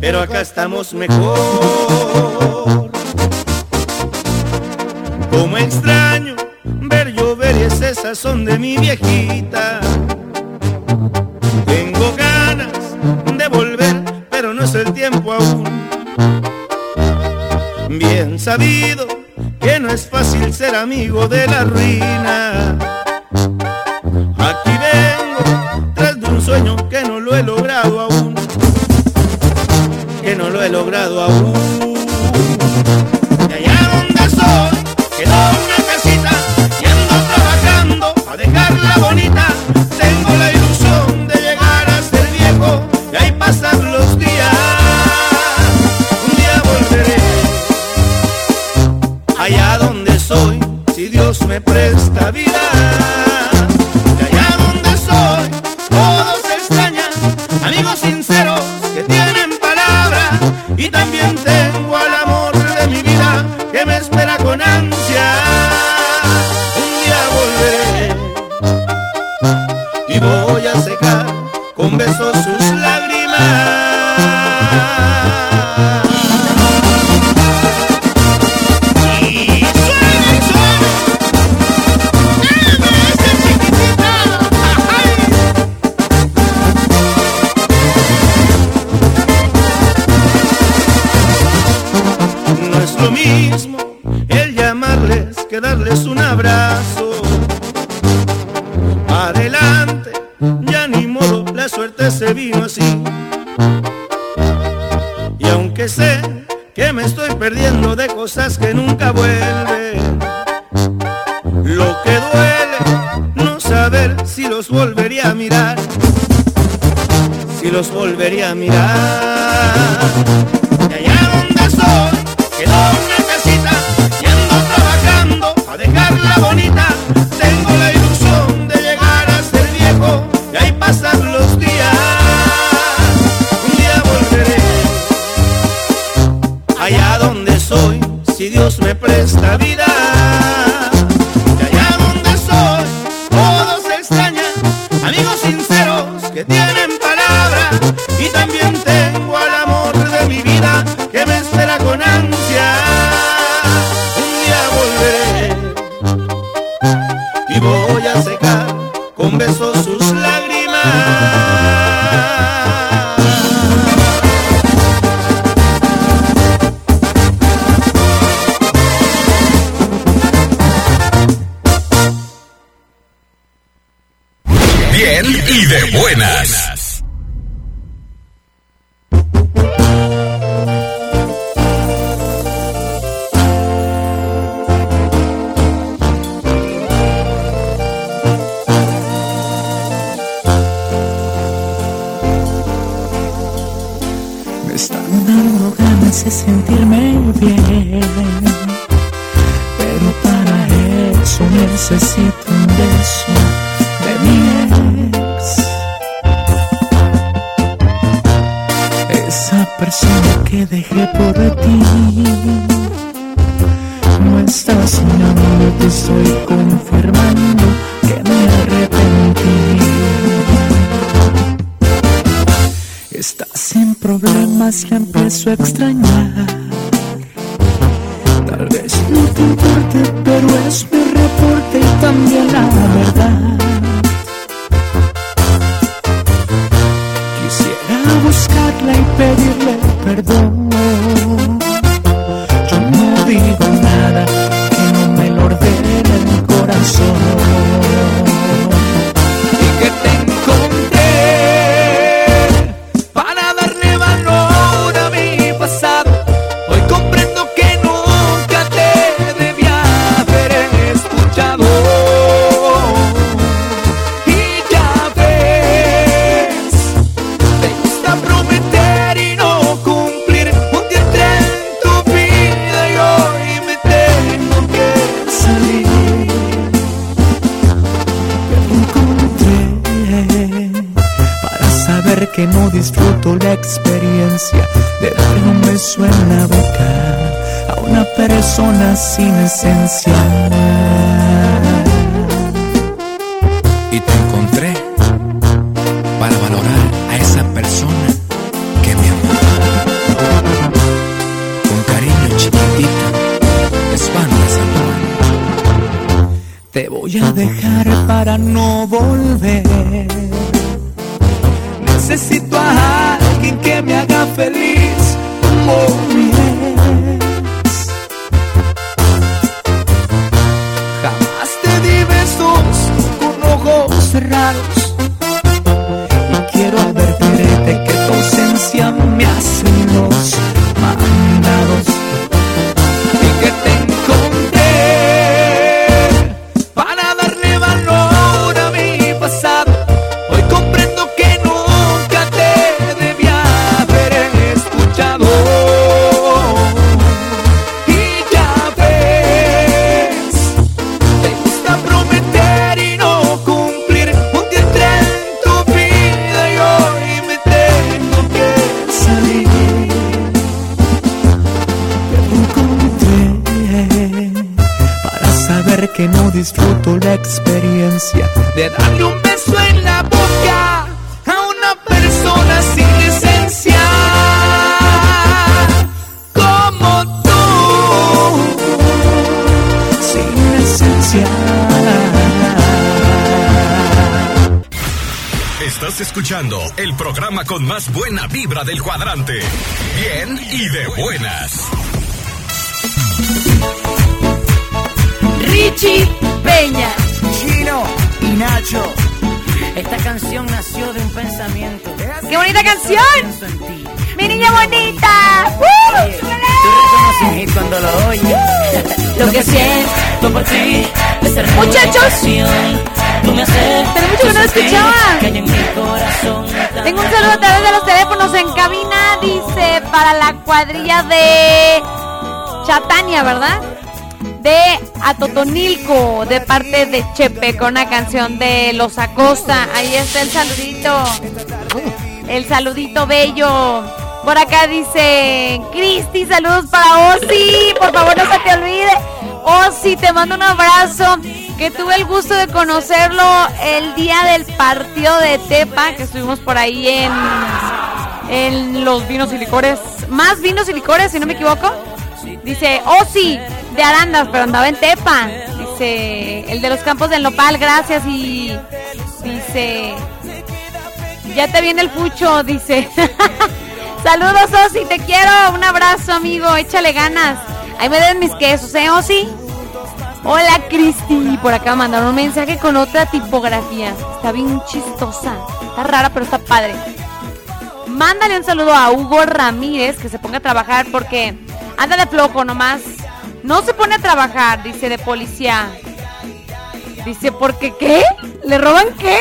Speaker 26: Pero acá estamos mejor. Como extraño ver llover y ese sazón de mi viejita. Tengo ganas de volver, pero no es el tiempo aún. Bien sabido que no es fácil ser amigo de la ruina. Aquí vengo tras de un sueño que no lo he logrado aún. Que no lo he logrado aún. de
Speaker 27: darle un beso en la boca a una persona sin esencia.
Speaker 28: Y te encontré para valorar a esa persona que me amaba. Con cariño chiquitita, espanta San
Speaker 27: Te voy a dejar para no
Speaker 2: vibra del cuadrante. Bien y de buenas.
Speaker 4: Richie Peña.
Speaker 29: Chino y Nacho. Esta canción nació de un pensamiento.
Speaker 4: ¡Qué bonita canción!
Speaker 29: Pienso en ti.
Speaker 4: ¡Mi niña bonita!
Speaker 29: Tú reconoces cuando lo oyes. Lo que siento por ti es hermosa
Speaker 4: Muchachos.
Speaker 29: Tú me
Speaker 4: mucho que no escuchaba. Tengo un saludo a través de los teléfonos en cabina, dice, para la cuadrilla de Chatania, ¿verdad? De Atotonilco, de parte de Chepe, con una canción de Los Acosta. Ahí está el saludito. El saludito bello. Por acá dice, Cristi, saludos para Osi. Por favor, no se te olvide. Osi, te mando un abrazo. Que tuve el gusto de conocerlo el día del partido de Tepa, que estuvimos por ahí en, en los vinos y licores. Más vinos y licores, si no me equivoco. Dice, Osi, de Arandas, pero andaba en Tepa. Dice, el de los campos del Nopal, gracias. Y dice, ya te viene el pucho, dice. Saludos, Osi, te quiero. Un abrazo, amigo. Échale ganas. Ahí me den mis quesos, ¿eh, Osi? Hola, Cristi. Por acá mandaron un mensaje con otra tipografía. Está bien chistosa. Está rara, pero está padre. Mándale un saludo a Hugo Ramírez que se ponga a trabajar porque anda de flojo nomás. No se pone a trabajar, dice de policía. Dice, ¿por qué? ¿Le roban qué?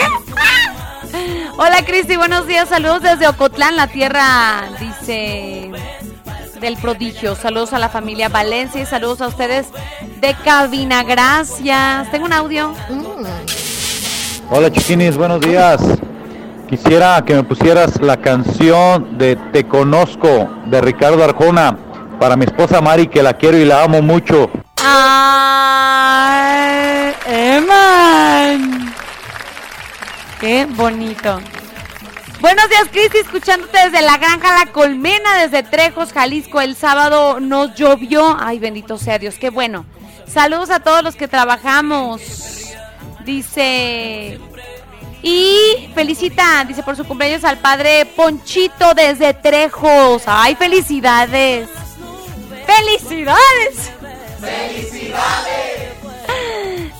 Speaker 4: Hola Cristi, buenos días, saludos desde Ocotlán, la tierra, dice, del prodigio. Saludos a la familia Valencia y saludos a ustedes de cabina, gracias. Tengo un audio.
Speaker 30: Hola chiquinis, buenos días. Quisiera que me pusieras la canción de Te Conozco de Ricardo Arjona para mi esposa Mari que la quiero y la amo mucho.
Speaker 4: Ay, Eman. Qué bonito. Buenos días, Cristi, escuchándote desde la granja La Colmena, desde Trejos, Jalisco. El sábado nos llovió. Ay, bendito sea Dios, qué bueno. Saludos a todos los que trabajamos. Dice. Y felicita, dice por su cumpleaños al padre Ponchito desde Trejos. Ay, felicidades. ¡Felicidades!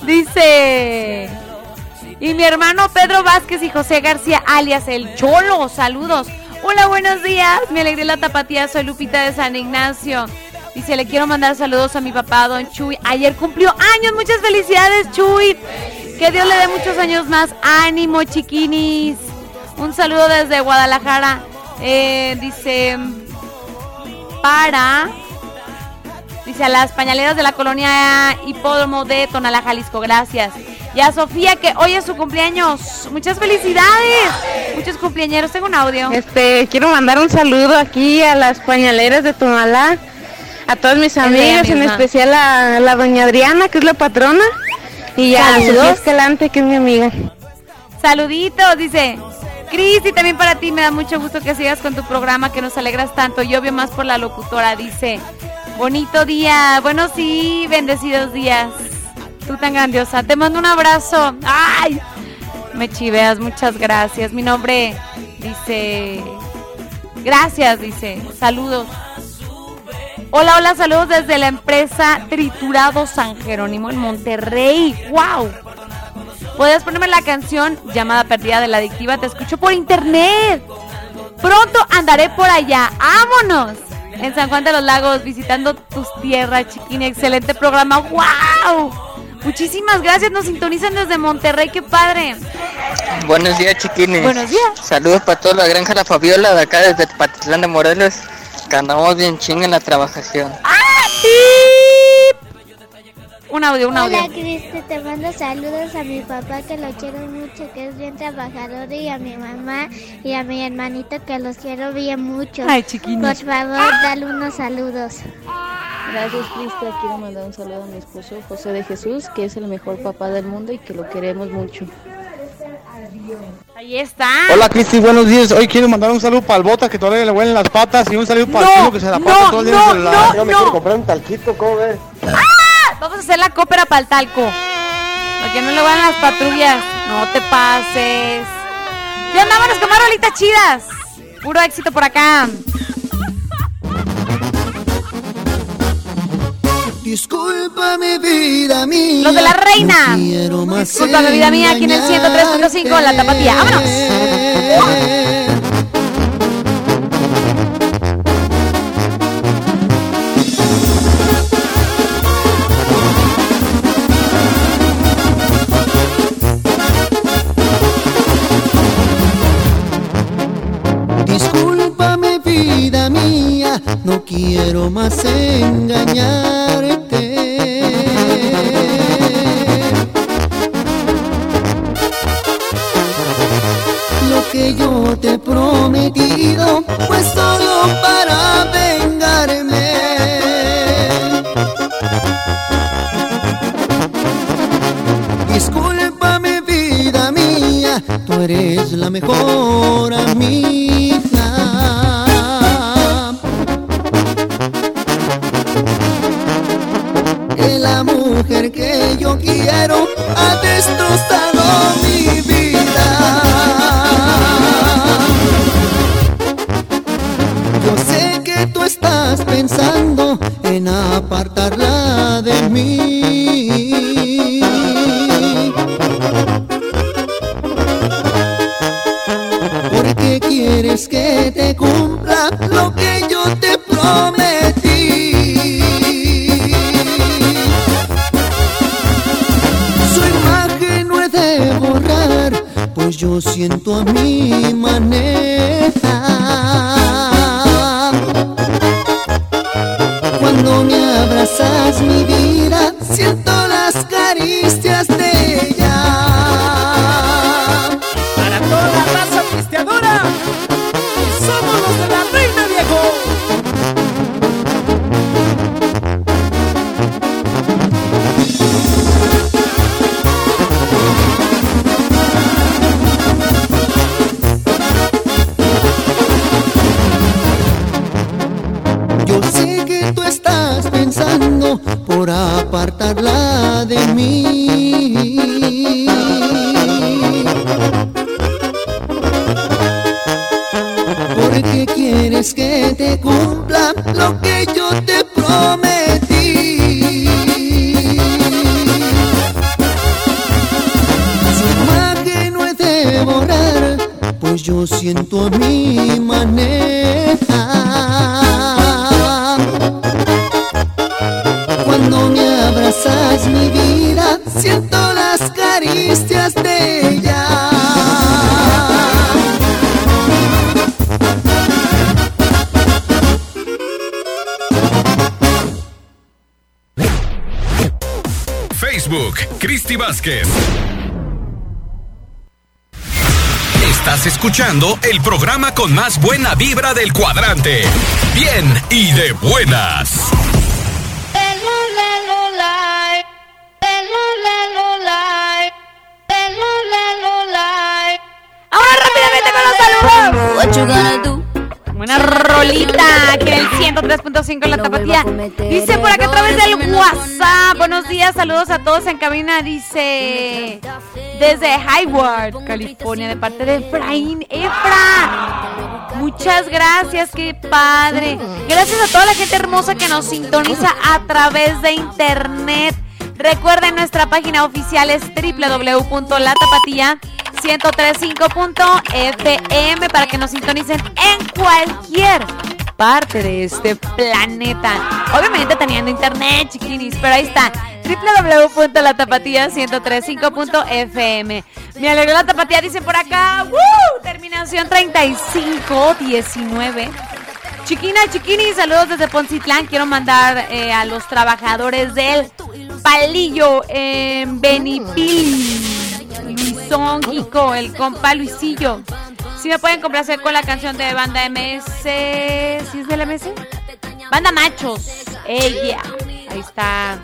Speaker 4: Dice. Y mi hermano Pedro Vázquez y José García, alias el Cholo. Saludos. Hola, buenos días. Me alegré la tapatía. Soy Lupita de San Ignacio. Dice, le quiero mandar saludos a mi papá, don Chuy. Ayer cumplió años. Muchas felicidades, Chuy. Que Dios le dé muchos años más. Ánimo, chiquinis. Un saludo desde Guadalajara. Eh, dice, para... Dice a las pañaleras de la colonia Hipódromo de Tonalá, Jalisco. Gracias. Y a Sofía, que hoy es su cumpleaños. Muchas felicidades. Muchos cumpleañeros. Tengo un audio.
Speaker 23: Este, quiero mandar un saludo aquí a las pañaleras de Tonalá, a todas mis amigas, en especial a la doña Adriana, que es la patrona, y a. Sofía Escalante, que es mi amiga.
Speaker 4: Saluditos, dice. Cristi, también para ti me da mucho gusto que sigas con tu programa, que nos alegras tanto. Y obvio más por la locutora, dice. Bonito día. Bueno, sí, bendecidos días. Tan grandiosa. Te mando un abrazo. ¡Ay! Me chiveas, muchas gracias. Mi nombre dice. Gracias, dice. Saludos. Hola, hola, saludos desde la empresa Triturado San Jerónimo en Monterrey. ¡Wow! Puedes ponerme la canción llamada perdida de la adictiva. Te escucho por internet. Pronto andaré por allá. ¡Vámonos! En San Juan de los Lagos, visitando tus tierras, chiquini. Excelente programa. ¡Wow! Muchísimas gracias. Nos sintonizan desde Monterrey. ¡Qué padre!
Speaker 31: Buenos días, chiquines.
Speaker 4: Buenos días.
Speaker 31: Saludos para toda la granja La Fabiola de acá desde Patitlán de Morelos, que andamos bien ching en la trabajación.
Speaker 4: Un audio, un audio.
Speaker 14: Hola Cristi, te mando saludos a mi papá que lo quiero mucho, que es bien trabajador, y a mi mamá y a mi hermanito que los quiero bien mucho.
Speaker 4: Ay, chiquinis.
Speaker 14: Por favor, dale unos saludos.
Speaker 32: Gracias, Cristo. Quiero mandar un saludo a mi esposo José de Jesús, que es el mejor papá del mundo y que lo queremos mucho.
Speaker 4: Ahí está.
Speaker 33: Hola Cristi, buenos días. Hoy quiero mandar un saludo para el Bota que todavía le huelen las patas y un saludo para el
Speaker 4: No,
Speaker 33: Chino que se la
Speaker 4: no,
Speaker 33: pasa todo el día en el
Speaker 4: no,
Speaker 33: celular.
Speaker 4: no,
Speaker 33: Yo me
Speaker 4: no.
Speaker 33: quiero comprar un talquito, ¿cómo ves?
Speaker 4: ¡Ah! Vamos a hacer la cópera para el talco. Para que no le van las patrullas. No te pases. Ya Pues vámonos con más rolitas chidas. Puro éxito por acá.
Speaker 7: Disculpa mi vida mía.
Speaker 4: Los de la reina.
Speaker 7: No
Speaker 4: Disculpa mi vida mía aquí en el 103.5 La Tapatía. ¡Vámonos!
Speaker 7: Quiero más engañarte.
Speaker 2: Con más buena vibra del cuadrante. Bien y de buenas.
Speaker 4: Ahora rápidamente con los saludos. Una rolita que el 103.5 en la tapatía. Dice por acá a través del WhatsApp. Buenos días, saludos a todos en cabina. Dice desde Hayward, California, de parte de Efraín. Efra, muchas gracias, qué padre. Gracias a toda la gente hermosa que nos sintoniza a través de internet. Recuerden nuestra página oficial es www.latapatía 1035.fm para que nos sintonicen en cualquier parte de este planeta. Obviamente teniendo internet, chiquinis, pero ahí está. www.latapatía 1035.fm. Me alegró la tapatía, dice por acá. Terminación 3519. Chiquina, chiquini, saludos desde Poncitlán. Quiero mandar eh, a los trabajadores del palillo en Benipil. Luisón, Kiko, el compa Luisillo. Si me pueden complacer con la canción de Banda MS. ¿Sí es de la MS? Banda Machos. Ella. Ahí está.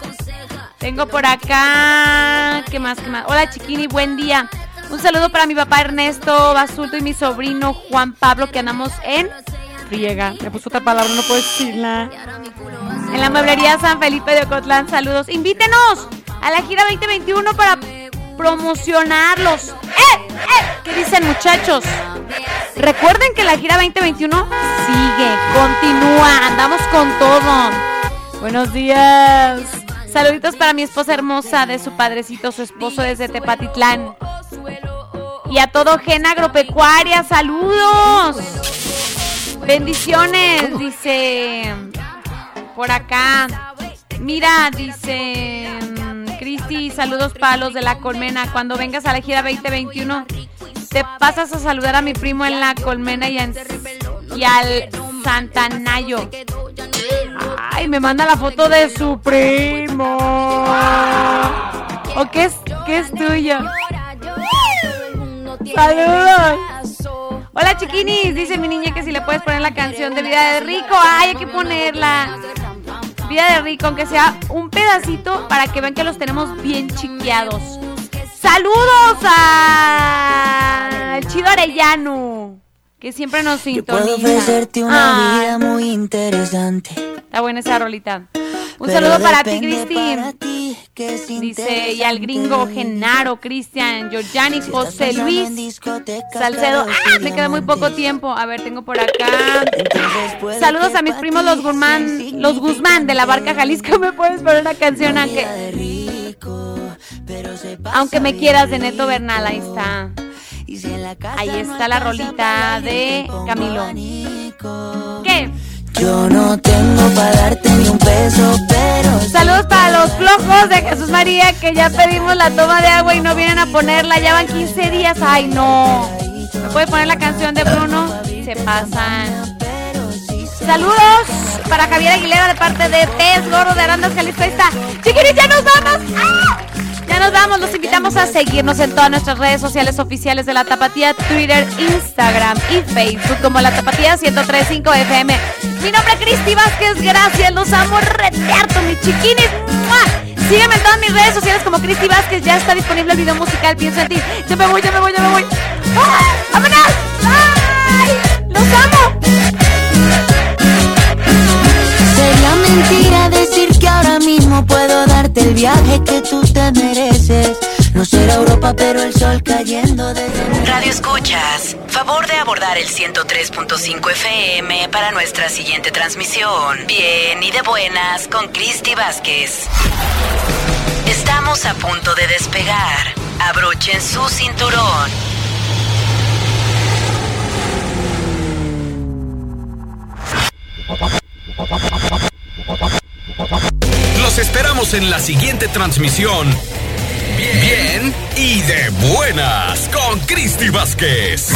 Speaker 4: Tengo por acá. ¿Qué más? ¿Qué más? Hola, chiquini, buen día. Un saludo para mi papá Ernesto Basulto y mi sobrino Juan Pablo, que andamos en friega. Me puso otra palabra, no puedo decirla. En la mueblería San Felipe de Ocotlán, saludos. Invítenos a la gira 2021 para promocionarlos. ¡Eh! ¡Eh! ¿Qué dicen muchachos? Recuerden que la gira 2021 sigue, continúa, andamos con todo. Buenos días. Saluditos para mi esposa hermosa de su padrecito, su esposo desde Tepatitlán. Y a todo Gen Agropecuaria, saludos. Bendiciones, dice por acá. Mira, dice mm, Cristi, saludos para los de la colmena. Cuando vengas a la gira 2021, te pasas a saludar a mi primo en la colmena y, en- y al Santanayo. Ay, me manda la foto de su primo. ¿O qué es, qué es tuyo? Saludos. Hola chiquinis, dice mi niña que si le puedes poner la canción de Vida de Rico. Ay, hay que ponerla. Vida de Rico, aunque sea un pedacito para que vean que los tenemos bien chiqueados. Saludos al Chido Arellano, que siempre nos sintoniza.
Speaker 34: Puedo ofrecerte una
Speaker 4: Ay,
Speaker 34: vida muy interesante.
Speaker 4: Está buena esa rolita. Un
Speaker 34: Pero
Speaker 4: saludo para ti, Cristi. Dice, y al gringo Genaro, Cristian, Georgiani, José Luis, Salcedo. ¡Ah! Me queda muy poco tiempo. A ver, tengo por acá. Saludos a mis primos los Guzmán, los Guzmán de la barca Jalisco. ¿Me puedes poner una canción aunque, aunque me quieras de Neto Bernal? Ahí está. Ahí está la rolita de Camilo. ¿Qué?
Speaker 34: Yo no tengo para darte ni un peso, pero
Speaker 4: Saludos para los flojos de Jesús María que ya pedimos la toma de agua y no vienen a ponerla. Ya van 15 días. Ay, no. ¿Me puede poner la canción de Bruno? Se pasan. Saludos para Javier Aguilera de parte de Pez Gordo de Arandas Jalisco. Ahí está. Chiquiris, ya nos vamos. ¡Ah! Ya nos vamos. Los invitamos a seguirnos en todas nuestras redes sociales oficiales de La Tapatía, Twitter, Instagram y Facebook como La Tapatía 1035 FM. Mi nombre es Cristi Vázquez. Gracias. Los amo retearto, mis chiquinis. ¡Mua! Sígueme en todas mis redes sociales como Cristi Vázquez. Ya está disponible el video musical. Pienso en ti. Yo me voy, yo me voy, yo me voy. ¡Ah! ¡Vámonos! ¡Ay! ¡Los amo!
Speaker 34: Mentira decir que ahora mismo puedo darte el viaje que tú te mereces. No será Europa, pero el sol cayendo desde
Speaker 35: Radio Escuchas, favor de abordar el 103.5 FM para nuestra siguiente transmisión. Bien y de buenas con Cristi Vázquez. Estamos a punto de despegar. Abrochen su cinturón.
Speaker 2: Los esperamos en la siguiente transmisión. Bien, y de buenas con Cristi Vázquez.